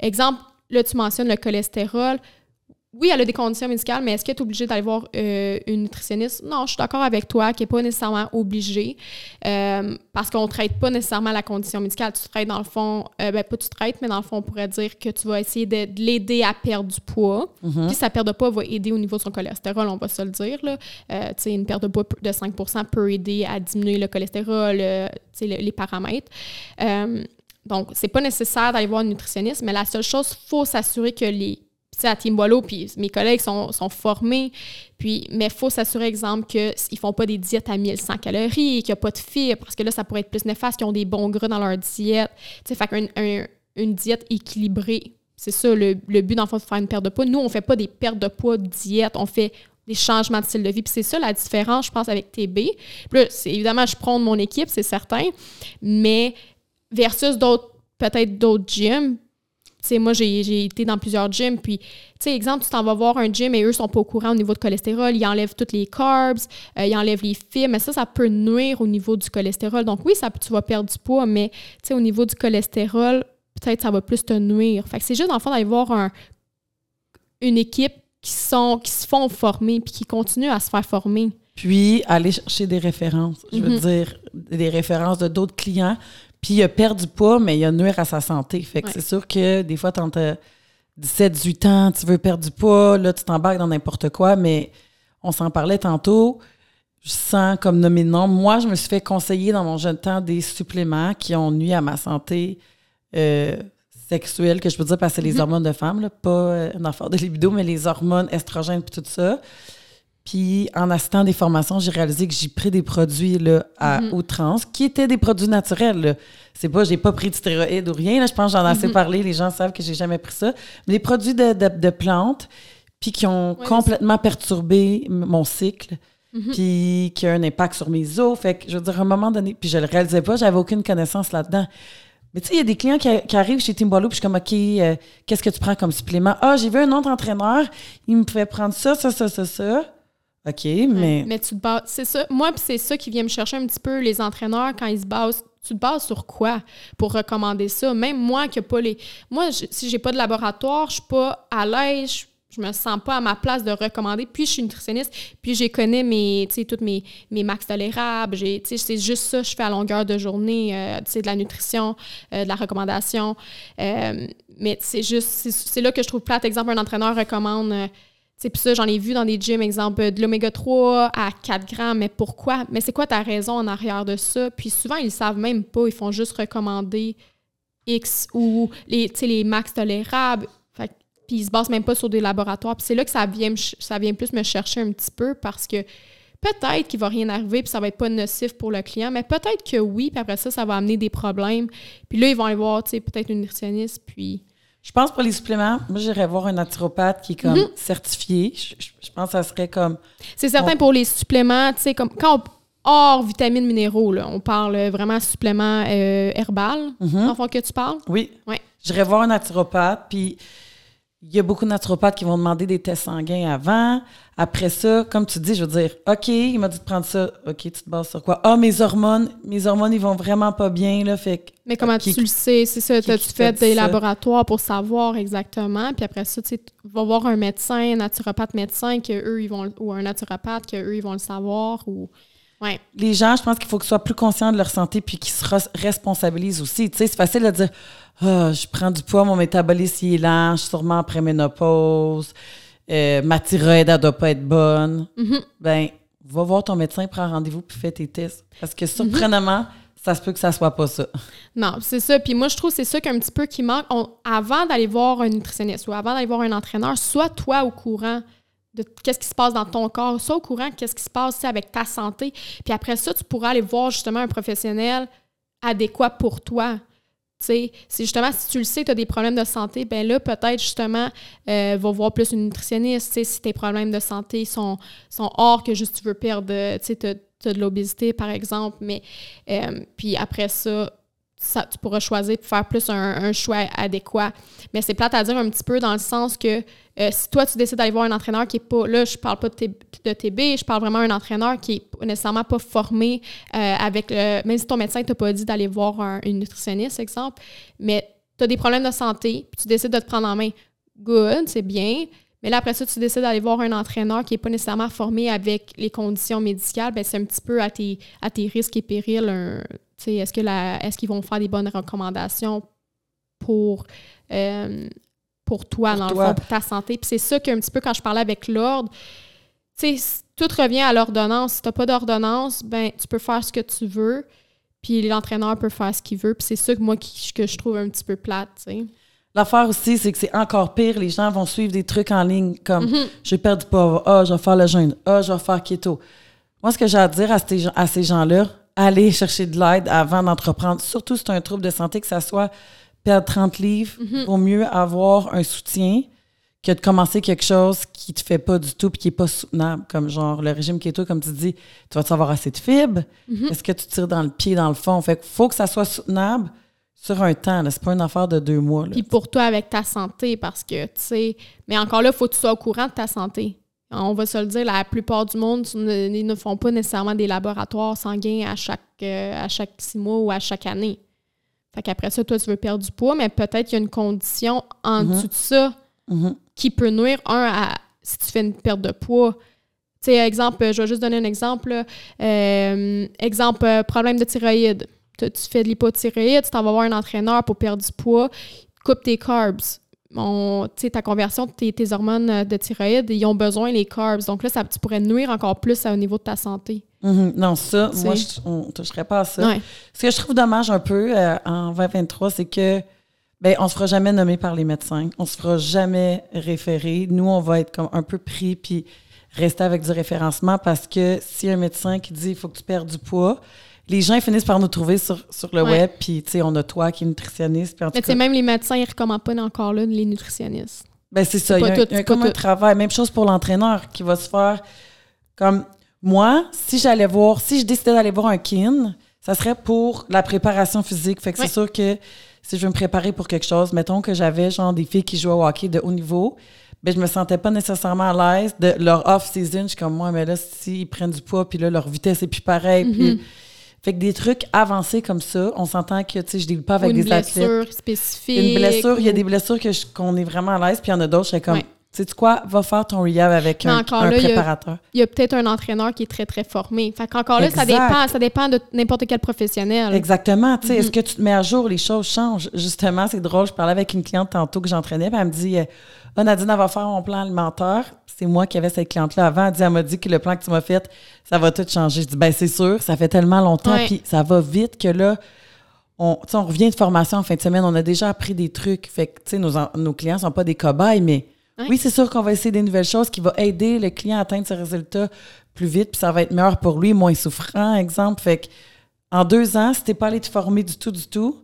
exemple, là, tu mentionnes le cholestérol, oui, elle a des conditions médicales, mais est-ce qu'elle est obligée d'aller voir euh, une nutritionniste? Non, je suis d'accord avec toi qu'elle n'est pas nécessairement obligée euh, parce qu'on ne traite pas nécessairement la condition médicale. Tu traites dans le fond, euh, ben pas tu traites, mais dans le fond, on pourrait dire que tu vas essayer de, l'aider à perdre du poids. Mm-hmm. Puis sa perte de poids va aider au niveau de son cholestérol, on va se le dire. Là. une perte de poids de 5% peut aider à diminuer le cholestérol, sais, les paramètres. donc, c'est pas nécessaire d'aller voir une nutritionniste, mais la seule chose, il faut s'assurer que les à Team Boileau, puis mes collègues sont, formés. Puis, mais il faut s'assurer, exemple, qu'ils ne font pas des diètes à 1100 calories, qu'il n'y a pas de fibres, parce que là, ça pourrait être plus néfaste, qu'ils ont des bons gras dans leur diète. Tu sais, fait qu'une une diète équilibrée, c'est ça le, but, dans le de faire une perte de poids. Nous, on ne fait pas des pertes de poids diète, on fait des changements de style de vie. Puis c'est ça la différence, je pense, avec TB. Puis évidemment, je prends mon équipe, c'est certain, mais versus d'autres, peut-être d'autres gyms, sais, moi, j'ai été dans plusieurs gyms, puis, tu sais, exemple, tu t'en vas voir un gym et eux sont pas au courant au niveau de cholestérol, ils enlèvent toutes les carbs, euh, ils enlèvent les fibres, mais ça, ça peut nuire au niveau du cholestérol. Donc, oui, ça, tu vas perdre du poids, mais, tu sais, au niveau du cholestérol, peut-être ça va plus te nuire. Fait que c'est juste, dans le fond, d'aller voir un, une équipe qui, sont, qui se font former, puis qui continuent à se faire former. Puis, aller chercher des références. Je veux mm-hmm. dire, des références de d'autres clients puis il a perdu du poids, mais il a nuire à sa santé. Fait que c'est sûr que des fois, tu as 17, 18 ans, tu veux perdre du poids, là, tu t'embarques dans n'importe quoi, mais on s'en parlait tantôt. Je sens comme nommer le nom. Moi, je me suis fait conseiller dans mon jeune temps des suppléments qui ont nuit à ma santé euh, sexuelle, que je peux dire parce que c'est les mm-hmm. hormones de femme, là, pas euh, une affaire de libido, mais les hormones estrogènes et tout ça. Puis en assistant des formations, j'ai réalisé que j'ai pris des produits là, à mhm. outrance, qui étaient des produits naturels. C'est pas, j'ai pas pris de stéroïdes ou rien. Là. Je pense que j'en ai assez mhm. parlé. Les gens savent que j'ai jamais pris ça. Mais des produits de, plantes, puis qui ont complètement perturbé mon cycle, mhm. puis qui ont un impact sur mes os. Fait que, je veux dire, à un moment donné, puis je le réalisais pas, j'avais aucune connaissance là-dedans. Mais tu sais, il y a des clients qui, arrivent chez Timbalou, puis je suis comme, OK, euh, qu'est-ce que tu prends comme supplément? Ah, j'ai vu un autre entraîneur, il me pouvait prendre ça, ça, ça, ça, ça. OK, mais. mais tu te bases. C'est ça. Moi, c'est ça qui vient me chercher un petit peu, les entraîneurs, quand ils se basent. Tu te bases sur quoi pour recommander ça? Même moi qui n'ai pas les. Moi, je, si j'ai pas de laboratoire, je suis pas à l'aise, je, me sens pas à ma place de recommander. Puis je suis nutritionniste, puis j'ai connais mes, toutes mes, mes max tolérables. C'est juste ça, je fais à longueur de journée, euh, de la nutrition, euh, de la recommandation. Euh, mais c'est juste, c'est là que je trouve plate. Exemple, un entraîneur recommande puis ça, j'en ai vu dans des gyms, exemple, de l'oméga 3 à 4 grammes. Mais pourquoi? Mais c'est quoi ta raison en arrière de ça? Puis souvent, ils ne savent même pas. Ils font juste recommander X ou les, les max tolérables. puis ils se basent même pas sur des laboratoires. Puis c'est là que ça vient, plus me chercher un petit peu parce que peut-être qu'il va rien arriver puis ça va être pas nocif pour le client, mais peut-être que oui. Puis après ça, ça va amener des problèmes. Puis là, ils vont aller voir, peut-être une nutritionniste. Puis je pense pour les suppléments, moi, j'irais voir un naturopathe qui est comme mhm. certifié. Je, pense que ça serait comme. C'est certain pour les suppléments, tu sais, comme quand on. Hors vitamines minéraux, là, on parle vraiment suppléments euh, herbal, mm en fond que tu parles? Oui. Ouais. J'irais voir un naturopathe, puis il y a beaucoup de naturopathes qui vont demander des tests sanguins avant. Après ça, comme tu dis, je veux dire, OK, il m'a dit de prendre ça. OK, tu te bases sur quoi? Ah, mes hormones, mes hormones, ils vont vraiment pas bien, là. Fait Mais comment tu le sais? C'est ça, tu fait des laboratoires pour savoir exactement? Puis après ça, tu vas voir un médecin, un naturopathe médecin, que eux, ils vont, ou un naturopathe, qu'eux, ils vont le savoir. Ou... Ouais. Les gens, je pense qu'il faut qu'ils soient plus conscients de leur santé puis qu'ils se responsabilisent aussi. Tu sais, c'est facile de dire, ah, je prends du poids, mon métabolisme il est lent, je suis sûrement après ménopause, euh, ma thyroïde, elle doit pas être bonne. Mm-hmm. Ben, va voir ton médecin, prends rendez-vous puis fais tes tests. Parce que surprenamment, ça se peut que ça soit pas ça. Non, c'est ça. Puis moi, je trouve que c'est ça qu'un petit peu qui manque. avant d'aller voir un nutritionniste ou avant d'aller voir un entraîneur, sois toi au courant de qu'est-ce qui se passe dans ton corps, sois au courant qu'est-ce qui se passe avec ta santé. Puis après ça, tu pourras aller voir justement un professionnel adéquat pour toi c'est justement, si tu le sais, tu as des problèmes de santé, ben là, peut-être justement, euh, va voir plus une nutritionniste. Si tes problèmes de santé sont, sont hors que juste tu veux perdre, tu tu as, de l'obésité, par exemple. Mais euh, puis après ça, ça, tu pourras choisir de faire plus un, choix adéquat. Mais c'est plate à dire un petit peu dans le sens que euh, si toi, tu décides d'aller voir un entraîneur qui est pas. Là, je parle pas de, TB, je parle vraiment d'un entraîneur qui est nécessairement pas formé euh, avec le. Même si ton médecin t'a pas dit d'aller voir un, une nutritionniste, exemple, mais tu as des problèmes de santé, puis tu décides de te prendre en main. Good, c'est bien. Mais là, après ça, tu décides d'aller voir un entraîneur qui n'est pas nécessairement formé avec les conditions médicales, ben c'est un petit peu à tes, à tes risques et périls. Est-ce, que est-ce qu'ils vont faire des bonnes recommandations pour, euh, pour toi, dans le fond, pour ta santé? Puis c'est ça qu'un petit peu quand je parlais avec l'ordre, tout revient à l'ordonnance. Si tu n'as pas d'ordonnance, ben tu peux faire ce que tu veux, puis l'entraîneur peut faire ce qu'il veut. Puis c'est ça que moi que je trouve un petit peu plate. L'affaire aussi, c'est que c'est encore pire. Les gens vont suivre des trucs en ligne comme mhm. je perds du poids, ah, je vais faire le jeûne, ah, je vais faire keto. Moi, ce que j'ai à dire à ces, à ces gens-là, allez chercher de l'aide avant d'entreprendre. Surtout si c'est un trouble de santé, que ça soit perdre 30 livres, mm mieux avoir un soutien que de commencer quelque chose qui te fait pas du tout puis qui est pas soutenable, comme genre le régime keto, comme tu dis, tu vas-tu avoir assez de fibres? Mm-hmm. Est-ce que tu tires dans le pied, dans le fond? Fait faut que ça soit soutenable sur un temps. C'est pas une affaire de deux mois. là. Puis pour toi, avec ta santé, parce que, tu sais, mais encore là, il faut que tu sois au courant de ta santé. On va se le dire, la plupart du monde ne, ils ne font pas nécessairement des laboratoires sanguins à chaque, euh, à chaque six mois ou à chaque année. Fait qu'après ça, toi, tu veux perdre du poids, mais peut-être qu'il y a une condition en dessous de ça Mhm. qui peut nuire, un, à, si tu fais une perte de poids. Tu sais, exemple, je vais juste donner un exemple. Euh, exemple, euh, problème de thyroïde. Tu, tu fais de l'hypothyroïde, tu t'en vas voir un entraîneur pour perdre du poids, coupe tes carbs. On- tu sais, ta conversion de tes, tes hormones euh, de thyroïde, ils ont besoin les carbs. Donc là, ça, tu pourrais nuire encore plus au niveau de ta santé. Mhm. Non, ça, moi, je, on toucherait pas à ça. Ouais. Ce que je trouve dommage un peu euh, en 2023, c'est que ben on se fera jamais nommer par les médecins, on se fera jamais référer. Nous, on va être comme un peu pris puis rester avec du référencement parce que si un médecin qui dit il faut que tu perdes du poids, les gens finissent par nous trouver sur, sur le Ouais. web puis tu sais on a toi qui est nutritionniste puis en tout Mais tu sais, cas, même les médecins, ils recommandent pas encore là les nutritionnistes. ben c'est ça, il y a, tout, y a un travail. Même chose pour l'entraîneur qui va se faire comme moi, si j'allais voir, si je décidais d'aller voir un kin, ça serait pour la préparation physique. Fait que c'est sûr que si je veux me préparer pour quelque chose, mettons que j'avais genre des filles qui jouaient au hockey de haut niveau, ben je me sentais pas nécessairement à l'aise de leur off-season. Je suis comme moi, mais là, s'ils prennent du poids, puis là, leur vitesse est plus pareille. Puis- Fait que des trucs avancés comme ça, on s'entend que, tu sais, je deal pas avec ou une des athlètes. blessure spécifique. Une blessure, il y a des blessures qu'on est vraiment à l'aise, puis il y en a d'autres, je comme, Ouais. tu sais quoi, va faire ton rehab avec Mais un, encore là, préparateur. il y a peut-être un entraîneur qui est très, très formé. Fait qu'encore là, ça dépend, ça dépend de n'importe quel professionnel. Exactement, tu sais, est-ce que tu te mets à jour, les choses changent. Justement, c'est drôle, je parlais avec une cliente tantôt que j'entraînais, puis elle me dit, euh, ah, Nadine, elle va faire mon plan alimentaire. C'est moi qui avais cette cliente-là avant. Elle, dit, elle m'a dit que le plan que tu m'as fait, ça va tout changer. Je dis, ben c'est sûr, ça fait tellement longtemps, puis ça va vite que là, on, tu sais, on revient de formation en fin de semaine, on a déjà appris des trucs. Fait que, tu sais, nos, nos clients sont pas des cobayes, mais oui, c'est sûr qu'on va essayer des nouvelles choses qui vont aider le client à atteindre ses résultats plus vite, puis ça va être meilleur pour lui, moins souffrant, exemple. Fait que, en deux ans, si t'es pas allé te former du tout, du tout,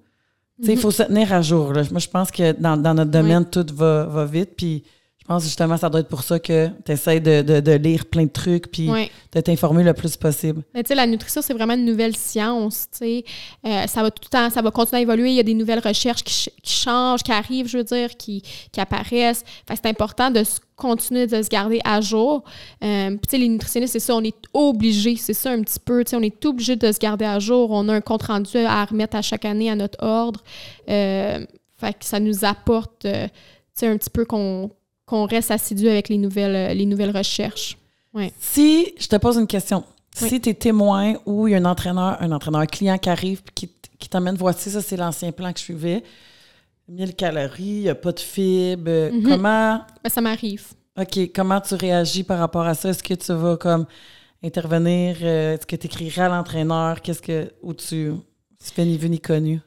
il faut se tenir à jour. là. Moi, je pense que dans, dans notre domaine, tout va, va vite, puis je pense justement ça doit être pour ça que tu essaies de, de- de lire plein de trucs, puis de t'informer le plus possible. Mais tu sais, la nutrition, c'est vraiment une nouvelle science, tu sais. Euh, ça va tout le temps, ça va continuer à évoluer. Il y a des nouvelles recherches qui, qui changent, qui arrivent, je veux dire, qui, qui apparaissent. Fait c'est important de continuer de se garder à jour. Euh, tu sais, les nutritionnistes, c'est ça, on est obligé, c'est ça un petit peu, tu sais, on est obligé de se garder à jour. On a un compte rendu à remettre à chaque année à notre ordre. Euh, fait que ça nous apporte, tu sais, un petit peu qu'on qu'on reste assidu avec les nouvelles, euh, les nouvelles recherches. Si je te pose une question, Oui. si tu es témoin ou il y a un entraîneur, un entraîneur, un client qui arrive qui, qui t'amène, voici, ça c'est l'ancien plan que je suivais, 1000 calories, il n'y a pas de fibres, euh, Mhm. comment, Ben, ça m'arrive. OK, comment tu réagis par rapport à ça? Est-ce que tu vas comme intervenir? euh, Est-ce que tu écrirais à l'entraîneur? Qu'est-ce que. Ou tu, tu fais ni vu ni connu?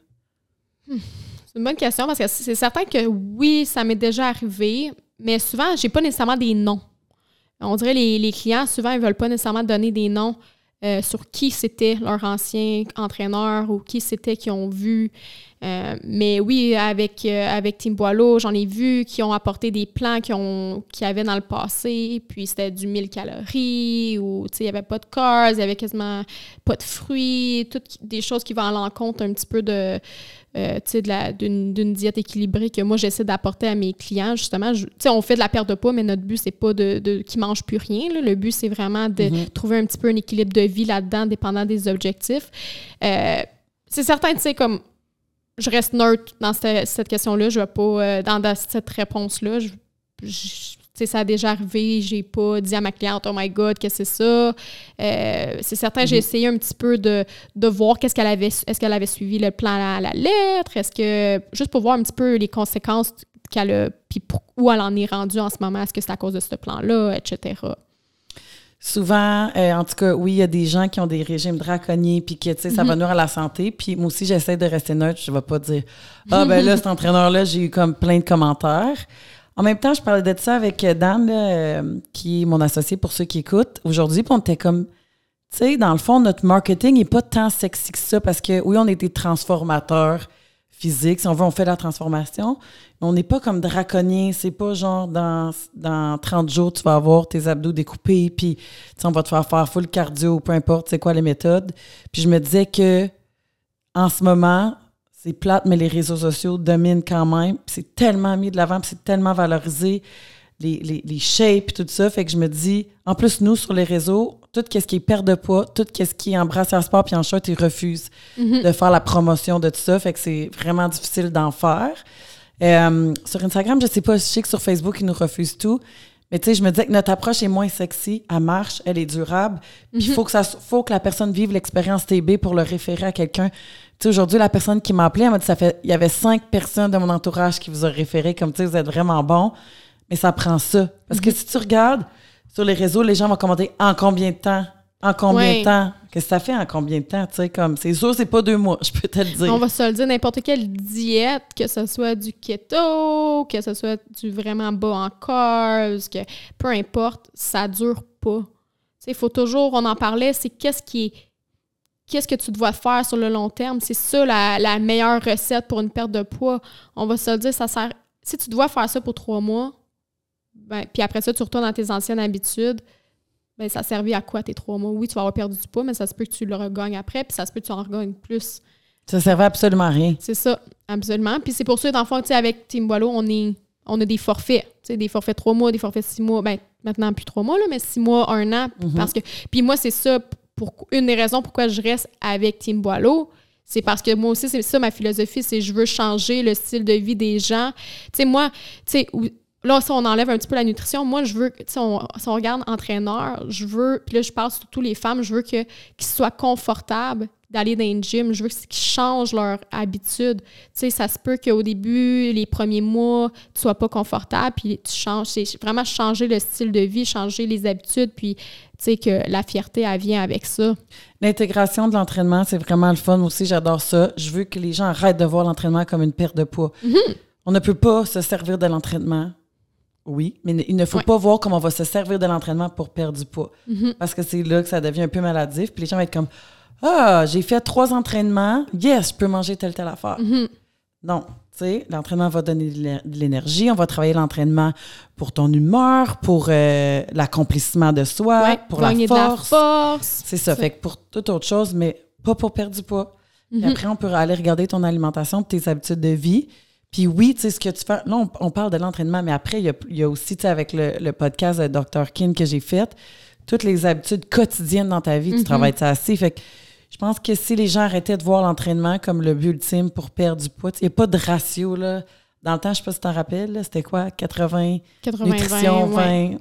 C'est une bonne question parce que c'est certain que oui, ça m'est déjà arrivé, mais souvent, j'ai pas nécessairement des noms. On dirait les, les clients, souvent, ils veulent pas nécessairement donner des noms euh, sur qui c'était leur ancien entraîneur ou qui c'était qu'ils ont vu. Euh, mais oui, avec, euh, avec Team Boileau, j'en ai vu qui ont apporté des plans qui ont qui avaient dans le passé, puis c'était du 1000 calories ou il n'y avait pas de carbs, il y avait quasiment pas de fruits, toutes des choses qui vont à l'encontre un petit peu de, euh, d'une diète équilibrée que moi j'essaie d'apporter à mes clients justement Je- on fait de la perte de poids mais notre but c'est pas de, de qu'ils mangent plus rien là. le but c'est vraiment de Mhm. trouver un petit peu un équilibre de vie là-dedans dépendant des objectifs Euh, c'est certain tu sais comme je reste neutre dans cette, cette question-là je vais pas euh, dans, dans cette réponse-là je, je- ça a déjà arrivé, j'ai pas dit à ma cliente, oh my god, qu'est-ce que c'est ça? Euh, c'est certain, j'ai Mhm. essayé un petit peu de, de voir qu'est-ce qu'elle avait, est-ce qu'elle avait suivi le plan à la lettre, est-ce que, juste pour voir un petit peu les conséquences qu'elle a, puis où elle en est rendue en ce moment, est-ce que c'est à cause de ce plan-là, etc. Souvent, euh, en tout cas, oui, il y a des gens qui ont des régimes draconniers, puis que, tu sais, ça va nuire à la santé. Puis moi aussi, j'essaie de rester neutre. Je ne vais pas dire, ah, ben là, cet [laughs] entraîneur-là, j'ai eu comme plein de commentaires. En même temps, je parlais de ça avec Dan, là, euh, qui est mon associé pour ceux qui écoutent. Aujourd'hui, puis on était comme, tu sais, dans le fond, notre marketing n'est pas tant sexy que ça parce que, oui, on est des transformateurs physique. Si on veut, on fait la transformation. On n'est pas comme draconien. C'est pas genre dans, dans 30 jours, tu vas avoir tes abdos découpés, puis on va te faire faire full cardio, peu importe c'est quoi les méthodes. Puis je me disais que en ce moment, c'est plate, mais les réseaux sociaux dominent quand même. C'est tellement mis de l'avant, c'est tellement valorisé, les, les, les shapes, tout ça. Fait que je me dis, en plus, nous, sur les réseaux, tout ce qui est perte de poids, tout ce qui est embrasse un sport puis en short, ils refusent Mhm. de faire la promotion de tout ça. Fait que c'est vraiment difficile d'en faire. Euh, sur Instagram, je sais pas, je sais que sur Facebook, ils nous refusent tout. Mais tu sais, je me disais que notre approche est moins sexy, elle marche, elle est durable. Puis il faut que ça faut que la personne vive l'expérience TB pour le référer à quelqu'un. Tu sais, aujourd'hui, la personne qui m'a appelé, elle m'a dit ça fait il y avait cinq personnes de mon entourage qui vous ont référé comme tu sais, vous êtes vraiment bon. Mais ça prend ça. Parce que si tu regardes sur les réseaux, les gens vont commenter en combien de temps? En combien de temps? Qu'est-ce que ça fait en combien de temps? Tu sais, comme, c'est sûr, c'est pas deux mois, [laughs] je peux te le dire. On va se le dire, n'importe quelle diète, que ce soit du keto, que ce soit du vraiment bas en carbs, que peu importe, ça dure pas. Il faut toujours, on en parlait, c'est qu'est-ce qui est. Qu'est-ce que tu dois faire sur le long terme? C'est ça la, la meilleure recette pour une perte de poids. On va se le dire, ça sert. Si tu dois faire ça pour trois mois, ben, puis après ça, tu retournes dans tes anciennes habitudes, ben, ça a servi à quoi tes trois mois? Oui, tu vas avoir perdu du poids, mais ça se peut que tu le regagnes après, puis ça se peut que tu en regagnes plus. Ça servait absolument à rien. C'est ça, absolument. Puis c'est pour ça, dans le fond, tu sais, avec Team Boileau, on, est, on a des forfaits. Tu sais, des forfaits trois mois, des forfaits six mois. Ben, maintenant, plus trois mois, là, mais six mois, un an. Parce que. Puis moi, c'est ça, pour, une des raisons pourquoi je reste avec Team Boileau. C'est parce que moi aussi, c'est ça ma philosophie, c'est je veux changer le style de vie des gens. Tu sais, moi, tu sais, là, si on enlève un petit peu la nutrition, moi, je veux, on- si on regarde entraîneur, je veux, puis là, je parle surtout les femmes, je veux que, qu'ils soient confortables d'aller dans une gym, je veux qu'ils changent leur habitude. Tu sais, ça se peut qu'au début, les premiers mois, tu sois pas confortable, puis tu changes, c'est vraiment changer le style de vie, changer les habitudes, puis tu sais, que la fierté, elle vient avec ça. L'intégration de l'entraînement, c'est vraiment le fun. Aussi, j'adore ça. Je veux que les gens arrêtent de voir l'entraînement comme une perte de poids. On ne peut pas se servir de l'entraînement. Oui, mais il ne faut Ouais. pas voir comment on va se servir de l'entraînement pour perdre du poids. Parce que c'est là que ça devient un peu maladif. Puis les gens vont être comme Ah, j'ai fait trois entraînements. Yes, je peux manger telle, telle affaire. Non. Tu sais, l'entraînement va donner de l'é- de l'énergie. On va travailler l'entraînement pour ton humeur, pour euh, l'accomplissement de soi, Ouais, pour la gagner de la force. force. C'est ça. Fait que pour toute autre chose, mais pas pour perdre du poids. Puis Mhm. après, on peut aller regarder ton alimentation, tes habitudes de vie. Puis oui, tu sais, ce que tu fais. Là, on, on parle de l'entraînement, mais après, il y a, il y a aussi, tu sais, avec le, le podcast de Dr. Kin que j'ai fait, toutes les habitudes quotidiennes dans ta vie, tu Mhm. travailles ça assez. Fait que je pense que si les gens arrêtaient de voir l'entraînement comme le but ultime pour perdre du poids, il n'y a pas de ratio, là. Dans le temps, je sais pas si tu t'en rappelles, c'était quoi? 80 80, nutrition, 20, 20.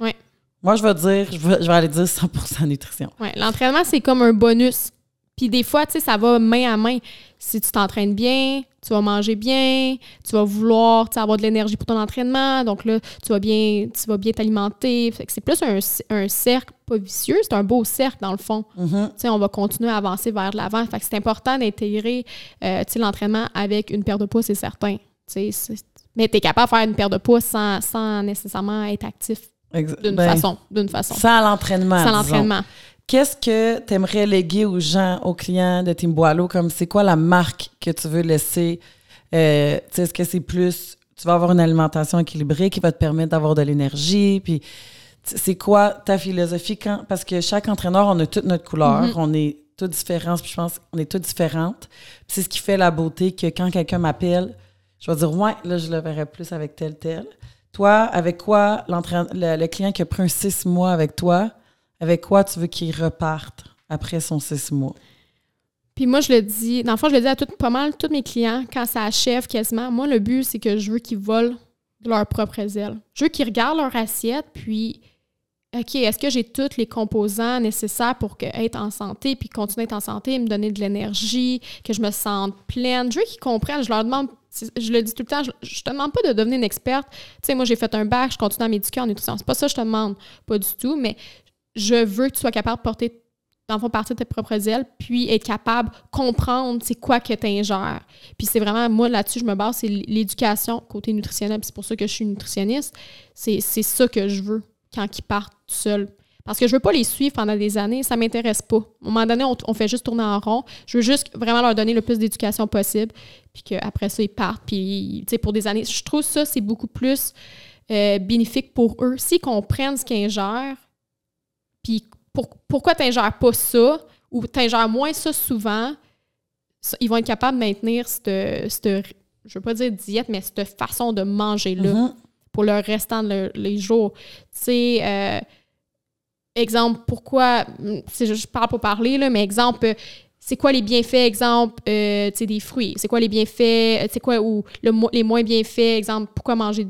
ouais. Moi, je vais dire, je vais, je vais aller dire 100% nutrition. Ouais, l'entraînement, c'est comme un bonus. Puis des fois, tu sais, ça va main à main. Si tu t'entraînes bien, tu vas manger bien, tu vas vouloir avoir de l'énergie pour ton entraînement. Donc là, tu vas bien tu vas bien t'alimenter. C'est plus un, un cercle, pas vicieux, c'est un beau cercle dans le fond. Mhm. Sais, on va continuer à avancer vers l'avant. Fait que c'est important d'intégrer euh, l'entraînement avec une perte de poids, c'est certain. Mais tu es capable de faire une perte de poids sans, sans nécessairement être actif d'une ben, façon. D'une façon. Sans l'entraînement. Sans l'entraînement. Qu'est-ce que tu aimerais léguer aux gens, aux clients de Boileau? Comme c'est quoi la marque que tu veux laisser? Euh, tu sais, Est-ce que c'est plus. Tu vas avoir une alimentation équilibrée qui va te permettre d'avoir de l'énergie? Puis c'est quoi ta philosophie? Quand, parce que chaque entraîneur, on a toute notre couleur. Mhm. On est toutes différentes. Puis je pense qu'on est toutes différentes. C'est ce qui fait la beauté que quand quelqu'un m'appelle, je vais dire, ouais, là, je le verrai plus avec tel, tel. Toi, avec quoi le, le client qui a pris un six mois avec toi, avec quoi tu veux qu'il reparte après son six mois? Puis moi, je le dis, dans le fond, je le dis à tout, pas mal tous mes clients, quand ça achève quasiment, moi, le but, c'est que je veux qu'ils volent de leur propre aile. Je veux qu'ils regardent leur assiette, puis, OK, est-ce que j'ai tous les composants nécessaires pour que, être en santé, puis continuer à être en santé, me donner de l'énergie, que je me sente pleine? Je veux qu'ils comprennent. Je leur demande, je le dis tout le temps, je, je te demande pas de devenir une experte. Tu sais, moi, j'ai fait un bac, je continue à m'éduquer en nutrition. C'est pas ça que je te demande, pas du tout, mais je veux que tu sois capable de porter dans le fond, partir de tes propres ailes, puis être capable de comprendre c'est quoi que tu ingères. Puis c'est vraiment, moi, là-dessus, je me base, c'est l'éducation côté nutritionnel. Puis c'est pour ça que je suis nutritionniste. C'est ça que je veux quand ils partent tout seuls. Parce que je veux pas les suivre pendant des années, ça m'intéresse pas. À un moment donné, on, fait juste tourner en rond. Je veux juste vraiment leur donner le plus d'éducation possible, puis qu'après ça, ils partent. Puis, pour des années, je trouve ça, c'est beaucoup plus euh, bénéfique pour eux. S'ils comprennent ce qu'ils ingèrent, puis pourquoi tu n'ingères pas ça, ou tu ingères moins ça souvent, ils vont être capables de maintenir cette, cette je veux pas dire diète, mais cette façon de manger-là mm-hmm. pour le restant des jours. Tu sais, euh, exemple, pourquoi, je parle pour parler, là, mais exemple, c'est quoi les bienfaits, exemple, euh, des fruits? C'est quoi les bienfaits, c'est quoi, ou les moins bienfaits, exemple, pourquoi manger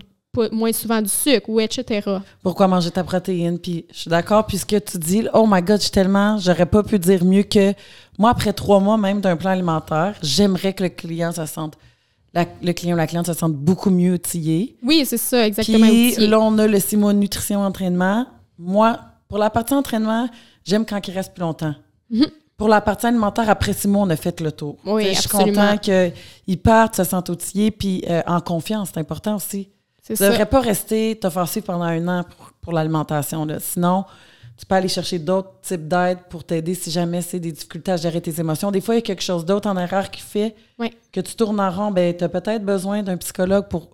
moins souvent du sucre, ou etc. Pourquoi manger ta protéine? Puis je suis d'accord, puisque tu dis, oh my God, je tellement, j'aurais pas pu dire mieux que moi, après trois mois même d'un plan alimentaire, j'aimerais que le client se sente le client ou la cliente se sente beaucoup mieux outillé. Oui, c'est ça, exactement. Puis là, on a le six mois nutrition entraînement. Moi, pour la partie entraînement, j'aime quand il reste plus longtemps. Mhm. Pour la partie alimentaire, après six mois, on a fait le tour. Oui, je suis content qu'ils partent, se sentent outillés, puis euh, en confiance, c'est important aussi. Tu ne devrais pas rester t'offenser pendant un an pour, l'alimentation. Sinon, tu peux aller chercher d'autres types d'aide pour t'aider si jamais c'est des difficultés à gérer tes émotions. Des fois, il y a quelque chose d'autre en erreur qui fait que tu tournes en rond. Ben, tu as peut-être besoin d'un psychologue pour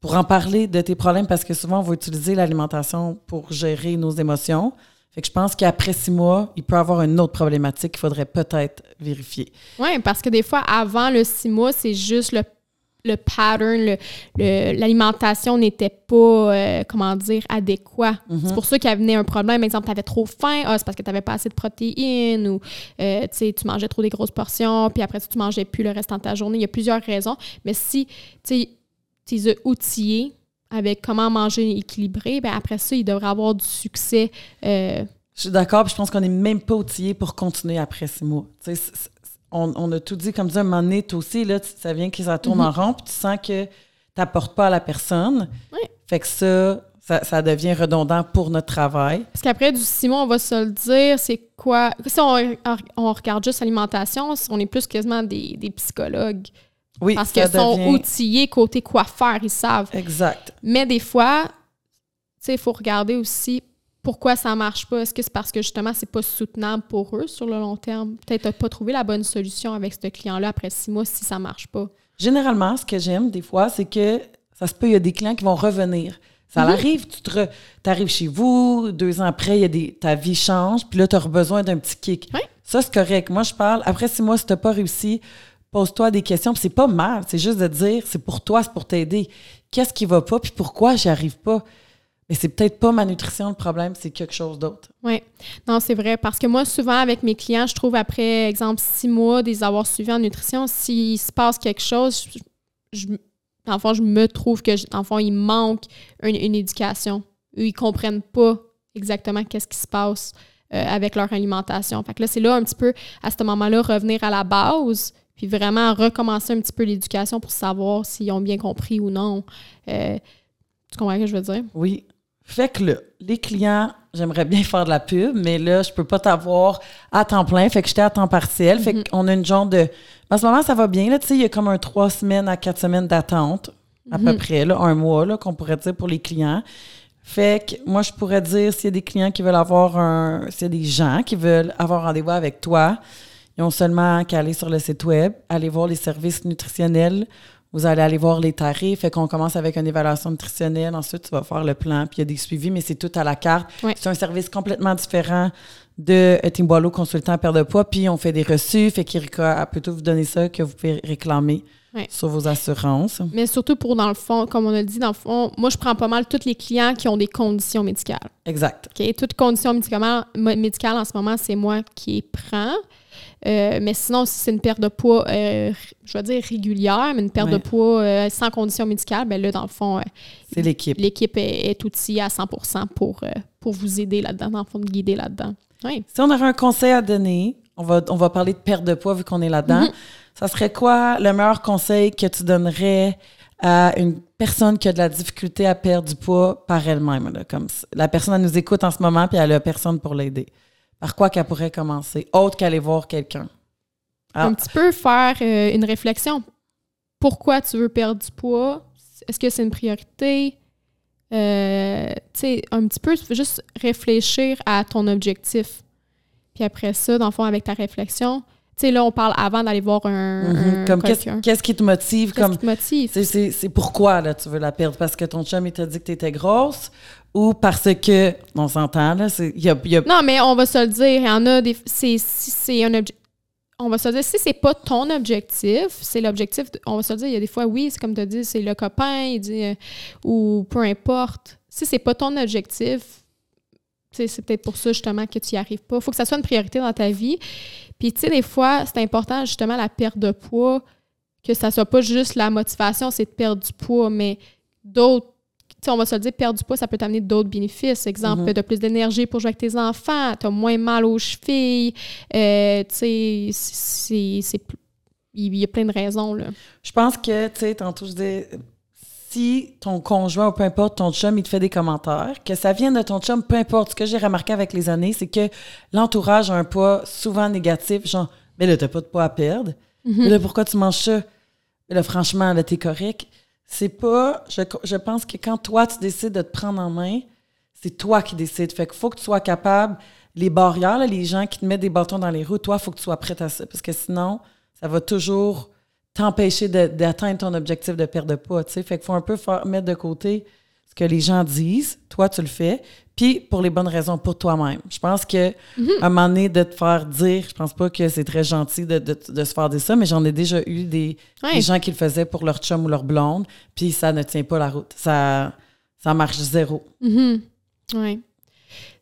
pour en parler de tes problèmes parce que souvent, on va utiliser l'alimentation pour gérer nos émotions. Fait que je pense qu'après six mois, il peut y avoir une autre problématique qu'il faudrait peut-être vérifier. Oui, parce que des fois, avant le six mois, c'est juste le, le pattern, l'alimentation n'était pas, euh, comment dire, adéquat. Mm-hmm. C'est pour ça qu'il y avait un problème. Par exemple, tu avais trop faim, ah, c'est parce que tu n'avais pas assez de protéines ou euh, tu mangeais trop des grosses portions, puis après ça, tu mangeais plus le restant de ta journée. Il y a plusieurs raisons. Mais si, tu t'es outillé avec comment manger équilibré, ben après ça, il devrait avoir du succès. Euh, je suis d'accord, puis je pense qu'on n'est même pas outillé pour continuer après six mois. On, a tout dit, comme dit un moment donné, aussi, là, ça vient que ça tourne en mhm. rond, puis tu sens que tu n'apportes pas à la personne. Fait que ça, ça, devient redondant pour notre travail. Parce qu'après, du six mois, on va se le dire, c'est quoi? Si on, regarde juste l'alimentation, on est plus quasiment des, des psychologues. Oui, parce qu'ils sont outillés côté quoi faire, ils savent. Exact. Mais des fois, tu sais, il faut regarder aussi pourquoi ça marche pas? Est-ce que c'est parce que justement, c'est pas soutenable pour eux sur le long terme? Peut-être n'as pas trouvé la bonne solution avec ce client-là après six mois si ça marche pas. Généralement, ce que j'aime des fois, c'est que ça se peut, il y a des clients qui vont revenir. Ça mhm. arrive, tu te arrives chez vous, deux ans après, y a des, ta vie change, puis là, tu as besoin d'un petit kick. Ça, c'est correct. Moi, je parle, après six mois, si tu n'as pas réussi, pose-toi des questions. c'est pas mal, c'est juste de dire, c'est pour toi, c'est pour t'aider. Qu'est-ce qui va pas, puis pourquoi j'y arrive pas? Mais c'est peut-être pas ma nutrition le problème, c'est quelque chose d'autre. Oui, non, c'est vrai. Parce que moi, souvent, avec mes clients, je trouve après, exemple, six mois, des avoir suivis en nutrition, s'il se passe quelque chose, je, je, je me trouve que, en fond, il manque une, éducation. Ils ils comprennent pas exactement qu'est-ce qui se passe euh, avec leur alimentation. Fait que là, c'est là un petit peu, à ce moment-là, revenir à la base, puis vraiment recommencer un petit peu l'éducation pour savoir s'ils ont bien compris ou non. Euh, tu comprends ce que je veux dire? Oui. Fait que là, les clients, j'aimerais bien faire de la pub, mais là, je peux pas t'avoir à temps plein. Fait que j'étais à temps partiel. Fait mm-hmm. qu'on a une genre de. En ce moment, ça va bien. Là, tu sais, il y a comme un trois semaines à quatre semaines d'attente, à peu mm-hmm. près, là, un mois, là, qu'on pourrait dire pour les clients. Fait que moi, je pourrais dire s'il y a des clients qui veulent avoir un. S'il y a des gens qui veulent avoir rendez-vous avec toi, ils ont seulement qu'à aller sur le site web, aller voir les services nutritionnels. Vous allez aller voir les tarifs. Fait qu'on commence avec une évaluation nutritionnelle. Ensuite, tu vas faire le plan. Puis il y a des suivis, mais c'est tout à la carte. C'est un service complètement différent de Team Boileau, consultant à perte de poids. Puis on fait des reçus. Fait qu'Erika a plutôt vous donner ça que vous pouvez réclamer. sur vos assurances. Mais surtout pour, dans le fond, comme on a dit, dans le fond, moi, je prends pas mal tous les clients qui ont des conditions médicales. Exact. OK? Toutes conditions médicales en ce moment, c'est moi qui les prends. Euh, mais sinon, si c'est une perte de poids, euh, je vais dire régulière, mais une perte de poids euh, sans condition médicale, bien là, dans le fond, c'est l'équipe. L'équipe est, outillée à 100 pour, pour vous aider là-dedans, dans le fond, de guider là-dedans. Si on avait un conseil à donner, on va, on va parler de perte de poids vu qu'on est là-dedans. Mm-hmm. Ça serait quoi le meilleur conseil que tu donnerais à une personne qui a de la difficulté à perdre du poids par elle-même? Comme la personne elle nous écoute en ce moment puis elle a personne pour l'aider par quoi qu'elle pourrait commencer, autre qu'aller voir quelqu'un? Ah. Un petit peu faire euh, une réflexion. Pourquoi tu veux perdre du poids? Est-ce que c'est une priorité? euh, tu sais, un petit peu, juste réfléchir à ton objectif. Puis après ça, dans le fond, avec ta réflexion, tu sais, là, on parle avant d'aller voir un. Mhm. un Comme qu'est-ce quelqu'un. qu'est-ce qui te motive? Qu'est-ce qui te motive? c'est pourquoi là, tu veux la perdre? Parce que ton chum, il t'a dit que tu étais grosse ou parce que, on s'entend, là, y y a- Non, mais on va se le dire, il y en a des. C'est, c'est un objectif. On va se le dire, si c'est pas ton objectif, c'est l'objectif. On va se le dire, il y a des fois, oui, c'est comme tu as dit, c'est le copain, il dit, euh, ou peu importe. Si c'est pas ton objectif, c'est peut-être pour ça justement que tu y arrives pas. Faut que ça soit une priorité dans ta vie. Puis, tu sais, des fois, c'est important justement la perte de poids, que ça soit pas juste la motivation, c'est de perdre du poids, mais d'autres. On va se le dire, perdre du poids, ça peut t'amener d'autres bénéfices. Exemple, Mhm. tu as plus d'énergie pour jouer avec tes enfants, tu as moins mal aux chevilles. euh, tu sais, c'est. Il y a plein de raisons, là. Je pense que, tu sais, tantôt, je dis, si ton conjoint ou peu importe, ton chum, il te fait des commentaires, que ça vienne de ton chum, peu importe. Ce que j'ai remarqué avec les années, c'est que l'entourage a un poids souvent négatif, genre, mais là, t'as pas de poids à perdre. Mais là, pourquoi tu manges ça? Mais là, franchement, là, t'es correct. C'est pas. Je, pense que quand toi, tu décides de te prendre en main, c'est toi qui décides. Fait qu'il faut que tu sois capable. Les barrières, les gens qui te mettent des bâtons dans les roues, toi, il faut que tu sois prête à ça. Parce que sinon, ça va toujours t'empêcher d'atteindre ton objectif de perte de poids. tu sais. Fait qu'il faut un peu mettre de côté ce que les gens disent. Toi, tu le fais. Puis pour les bonnes raisons, pour toi-même. Je pense que à un moment donné, de te faire dire, je pense pas que c'est très gentil de, de- de se faire dire ça, mais j'en ai déjà eu des, gens qui le faisaient pour leur chum ou leur blonde, puis ça ne tient pas la route. Ça, ça marche zéro. Mhm. Ouais. Tu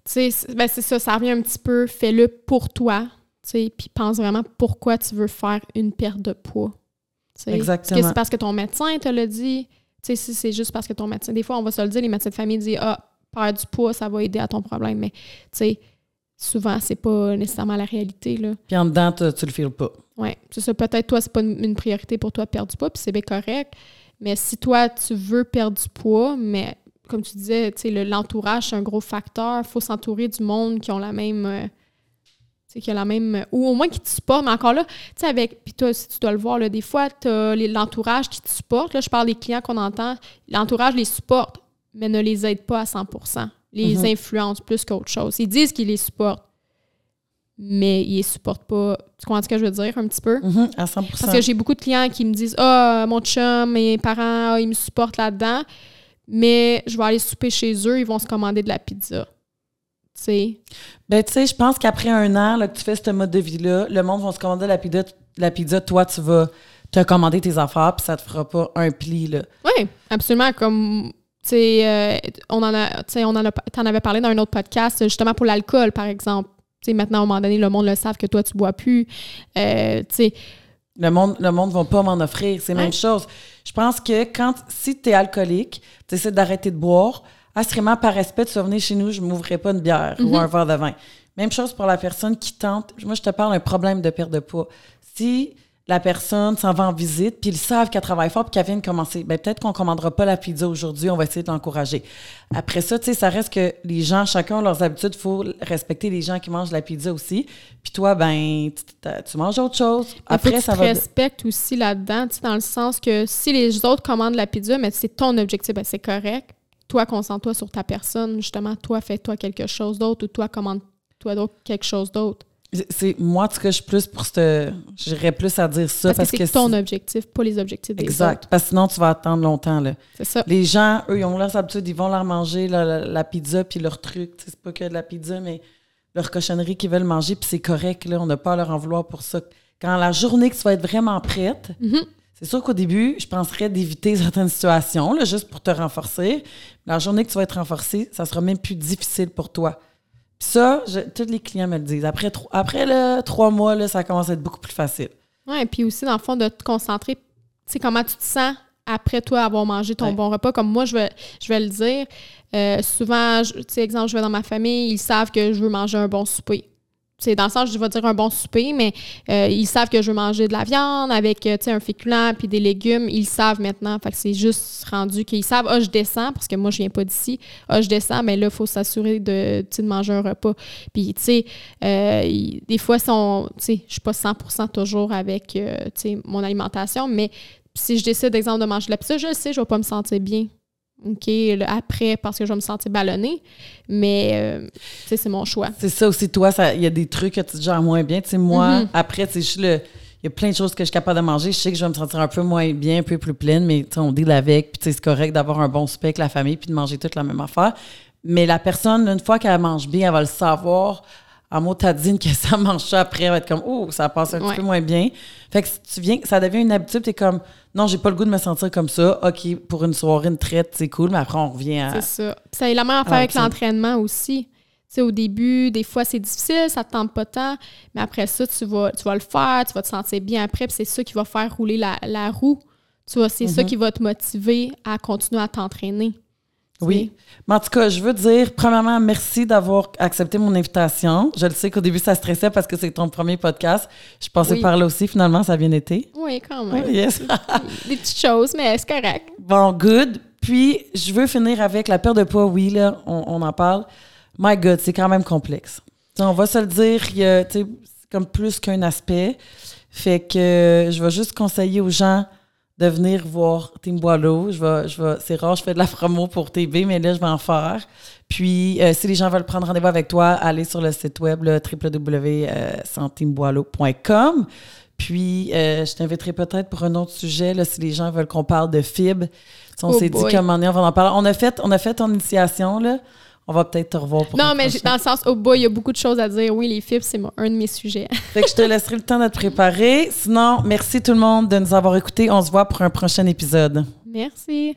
sais, c'est ben, c'est ça, ça revient un petit peu, fais-le pour toi, tu sais, puis pense vraiment pourquoi tu veux faire une perte de poids. Exactement. Est-ce que c'est parce que ton médecin te l'a dit? Tu sais, si c'est juste parce que ton médecin... Des fois, on va se le dire, les médecins de famille disent « Ah, perdre du poids, ça va aider à ton problème. » Mais, tu sais, souvent, c'est pas nécessairement la réalité, là. Puis en dedans, tu, tu le files pas. Ouais, c'est ça. Peut-être toi, c'est pas une, une priorité pour toi de perdre du poids, puis c'est bien correct. Mais si toi, tu veux perdre du poids, mais comme tu disais, tu sais, le- l'entourage, c'est un gros facteur. Il faut s'entourer du monde qui ont la même. euh, qui a la même. Ou au moins qui te supporte. Mais encore là, tu sais, avec. Puis toi, si tu dois le voir, là, des fois, tu as l'entourage qui te supporte. Là, je parle des clients qu'on entend. L'entourage les supporte, mais ne les aide pas à 100% Les Mhm. influence plus qu'autre chose. Ils disent qu'ils les supportent, mais ils les supportent pas. Tu comprends ce que je veux dire un petit peu? Mhm, à 100 Parce que j'ai beaucoup de clients qui me disent Ah, mon chum, mes parents, ah, ils me supportent là-dedans, mais je vais aller souper chez eux, ils vont se commander de la pizza. Tu sais? Ben, tu sais, je pense qu'après un an là, que tu fais ce mode de vie-là, le monde va se commander la pizza, la pizza toi, tu vas te commander tes affaires, puis ça te fera pas un pli, là. Oui, absolument. Comme, euh, on en a, on en a, avais parlé dans un autre podcast, justement pour l'alcool, par exemple. Tu sais, maintenant, à un moment donné, le monde le savent que toi, tu bois plus. Euh, Le monde le monde va pas m'en offrir. C'est la même chose. Je pense que quand, si tu es alcoolique, tu essaies d'arrêter de boire, assurément, par respect, tu vas venir chez nous, je ne m'ouvrirai pas une bière ou un verre de vin. Même chose pour la personne qui tente. Moi, je te parle d'un problème de perte de poids. Si la personne s'en va en visite, puis ils savent qu'elle travaille fort, puis qu'elle vient de commencer, ben peut-être qu'on commandera pas la pizza aujourd'hui, on va essayer de l'encourager. Après ça, tu sais, ça reste que les gens, chacun a leurs habitudes, il faut respecter les gens qui mangent la pizza aussi. Puis toi, ben, tu, tu manges autre chose. Après, tu ça va... respectes aussi là-dedans, tu sais, dans le sens que si les autres commandent la pizza, mais c'est ton objectif, ben c'est correct. Toi, concentre-toi sur ta personne, justement. Toi, fais-toi quelque chose d'autre ou toi, commande-toi quelque chose d'autre. C'est moi, en tout cas, je suis plus pour ce. J'irais plus à dire ça Parce, parce, que c'est ton objectif, pas les objectifs des Exact. autres. Parce que sinon, tu vas attendre longtemps. Là. C'est ça. Les gens, eux, ils ont leurs habitudes, ils vont leur manger la, la- la pizza puis leur truc. C'est pas que de la pizza, mais leur cochonnerie qu'ils veulent manger, puis c'est correct. Là, on n'a pas à leur en vouloir pour ça. Quand la journée que tu vas être vraiment prête, Mhm. c'est sûr qu'au début, je penserais d'éviter certaines situations, là, juste pour te renforcer. La journée que tu vas être renforcé, ça sera même plus difficile pour toi. Puis ça, je- tous les clients me le disent. Après, tro- après là, trois mois, là, ça commence à être beaucoup plus facile. Ouais, et puis aussi, dans le fond, de te concentrer, tu sais, comment tu te sens après toi avoir mangé ton Ouais. bon repas. Comme moi, je vais, je vais le dire, euh, souvent, tu sais, exemple, je vais dans ma famille, ils savent que je veux manger un bon souper. C'est dans le sens, je vais dire un bon souper, mais euh, ils savent que je veux manger de la viande avec, euh, un féculent puis des légumes. Ils savent maintenant. Fait que c'est juste rendu qu'ils savent, ah, je descends, parce que moi, je viens pas d'ici. Ah, je descends, mais là, il faut s'assurer de, de manger un repas. Puis, tu sais, euh, des fois, tu sais, je suis pas 100% toujours avec, euh, mon alimentation, mais si je décide, d'exemple, de manger de la pizza, je le sais, je vais pas me sentir bien. OK, le après, parce que je vais me sentir ballonnée. Mais, euh, tu sais, c'est mon choix. C'est ça aussi, toi, il y a des trucs que tu gères moins bien. Tu sais, moi, après, tu sais, le. Il y a plein de choses que je suis capable de manger. Je sais que je vais me sentir un peu moins bien, un peu plus pleine, mais tu sais, on deal avec. Puis tu sais, c'est correct d'avoir un bon souper avec la famille puis de manger toute la même affaire. Mais la personne, une fois qu'elle mange bien, elle va le savoir en motadine que ça mange ça après. Elle va être comme, oh, ça passe un Ouais. petit peu moins bien. Fait que si tu viens, ça devient une habitude. Tu es comme, non, j'ai pas le goût de me sentir comme ça. OK, pour une soirée, une traite, c'est cool, mais après, on revient à. C'est ça. Puis ça a la même affaire avec l'entraînement aussi. Tu sais, au début, des fois, c'est difficile, ça te tente pas tant, mais après ça, tu vas, tu vas le faire, tu vas te sentir bien après, puis c'est ça qui va faire rouler la, la roue. Tu vois, c'est ça qui va te motiver à continuer à t'entraîner. Oui. Mais en tout cas, je veux dire, premièrement, merci d'avoir accepté mon invitation. Je le sais qu'au début, ça stressait parce que c'est ton premier podcast. Je passais Oui. par là aussi, finalement, ça a bien été. Oui, quand même. Yes. [laughs] Des petites choses, mais c'est correct. bon, good. Puis, je veux finir avec la perte de poids. Oui, là, on, on en parle. My God, c'est quand même complexe. On va se le dire, il y a, tu sais, c'est comme plus qu'un aspect. Fait que euh, je vais juste conseiller aux gens de venir voir Team Boileau. Je vais, je vais, c'est rare, je fais de la promo pour TV, mais là, je vais en faire. Puis, euh, si les gens veulent prendre rendez-vous avec toi, allez sur le site web là, www.santeamboileau.com. Puis, euh, je t'inviterai peut-être pour un autre sujet, là, si les gens veulent qu'on parle de fibres. Si on Oh s'est dit qu'à un moment donné, on va en parler. On a fait, on a fait ton initiation, là. On va peut-être te revoir pour Non, mais dans le sens, oh boy, il y a beaucoup de choses à dire. Oui, les fibres, c'est un de mes sujets. [laughs] Fait que je te laisserai le temps de te préparer. Sinon, merci tout le monde de nous avoir écoutés. On se voit pour un prochain épisode. Merci.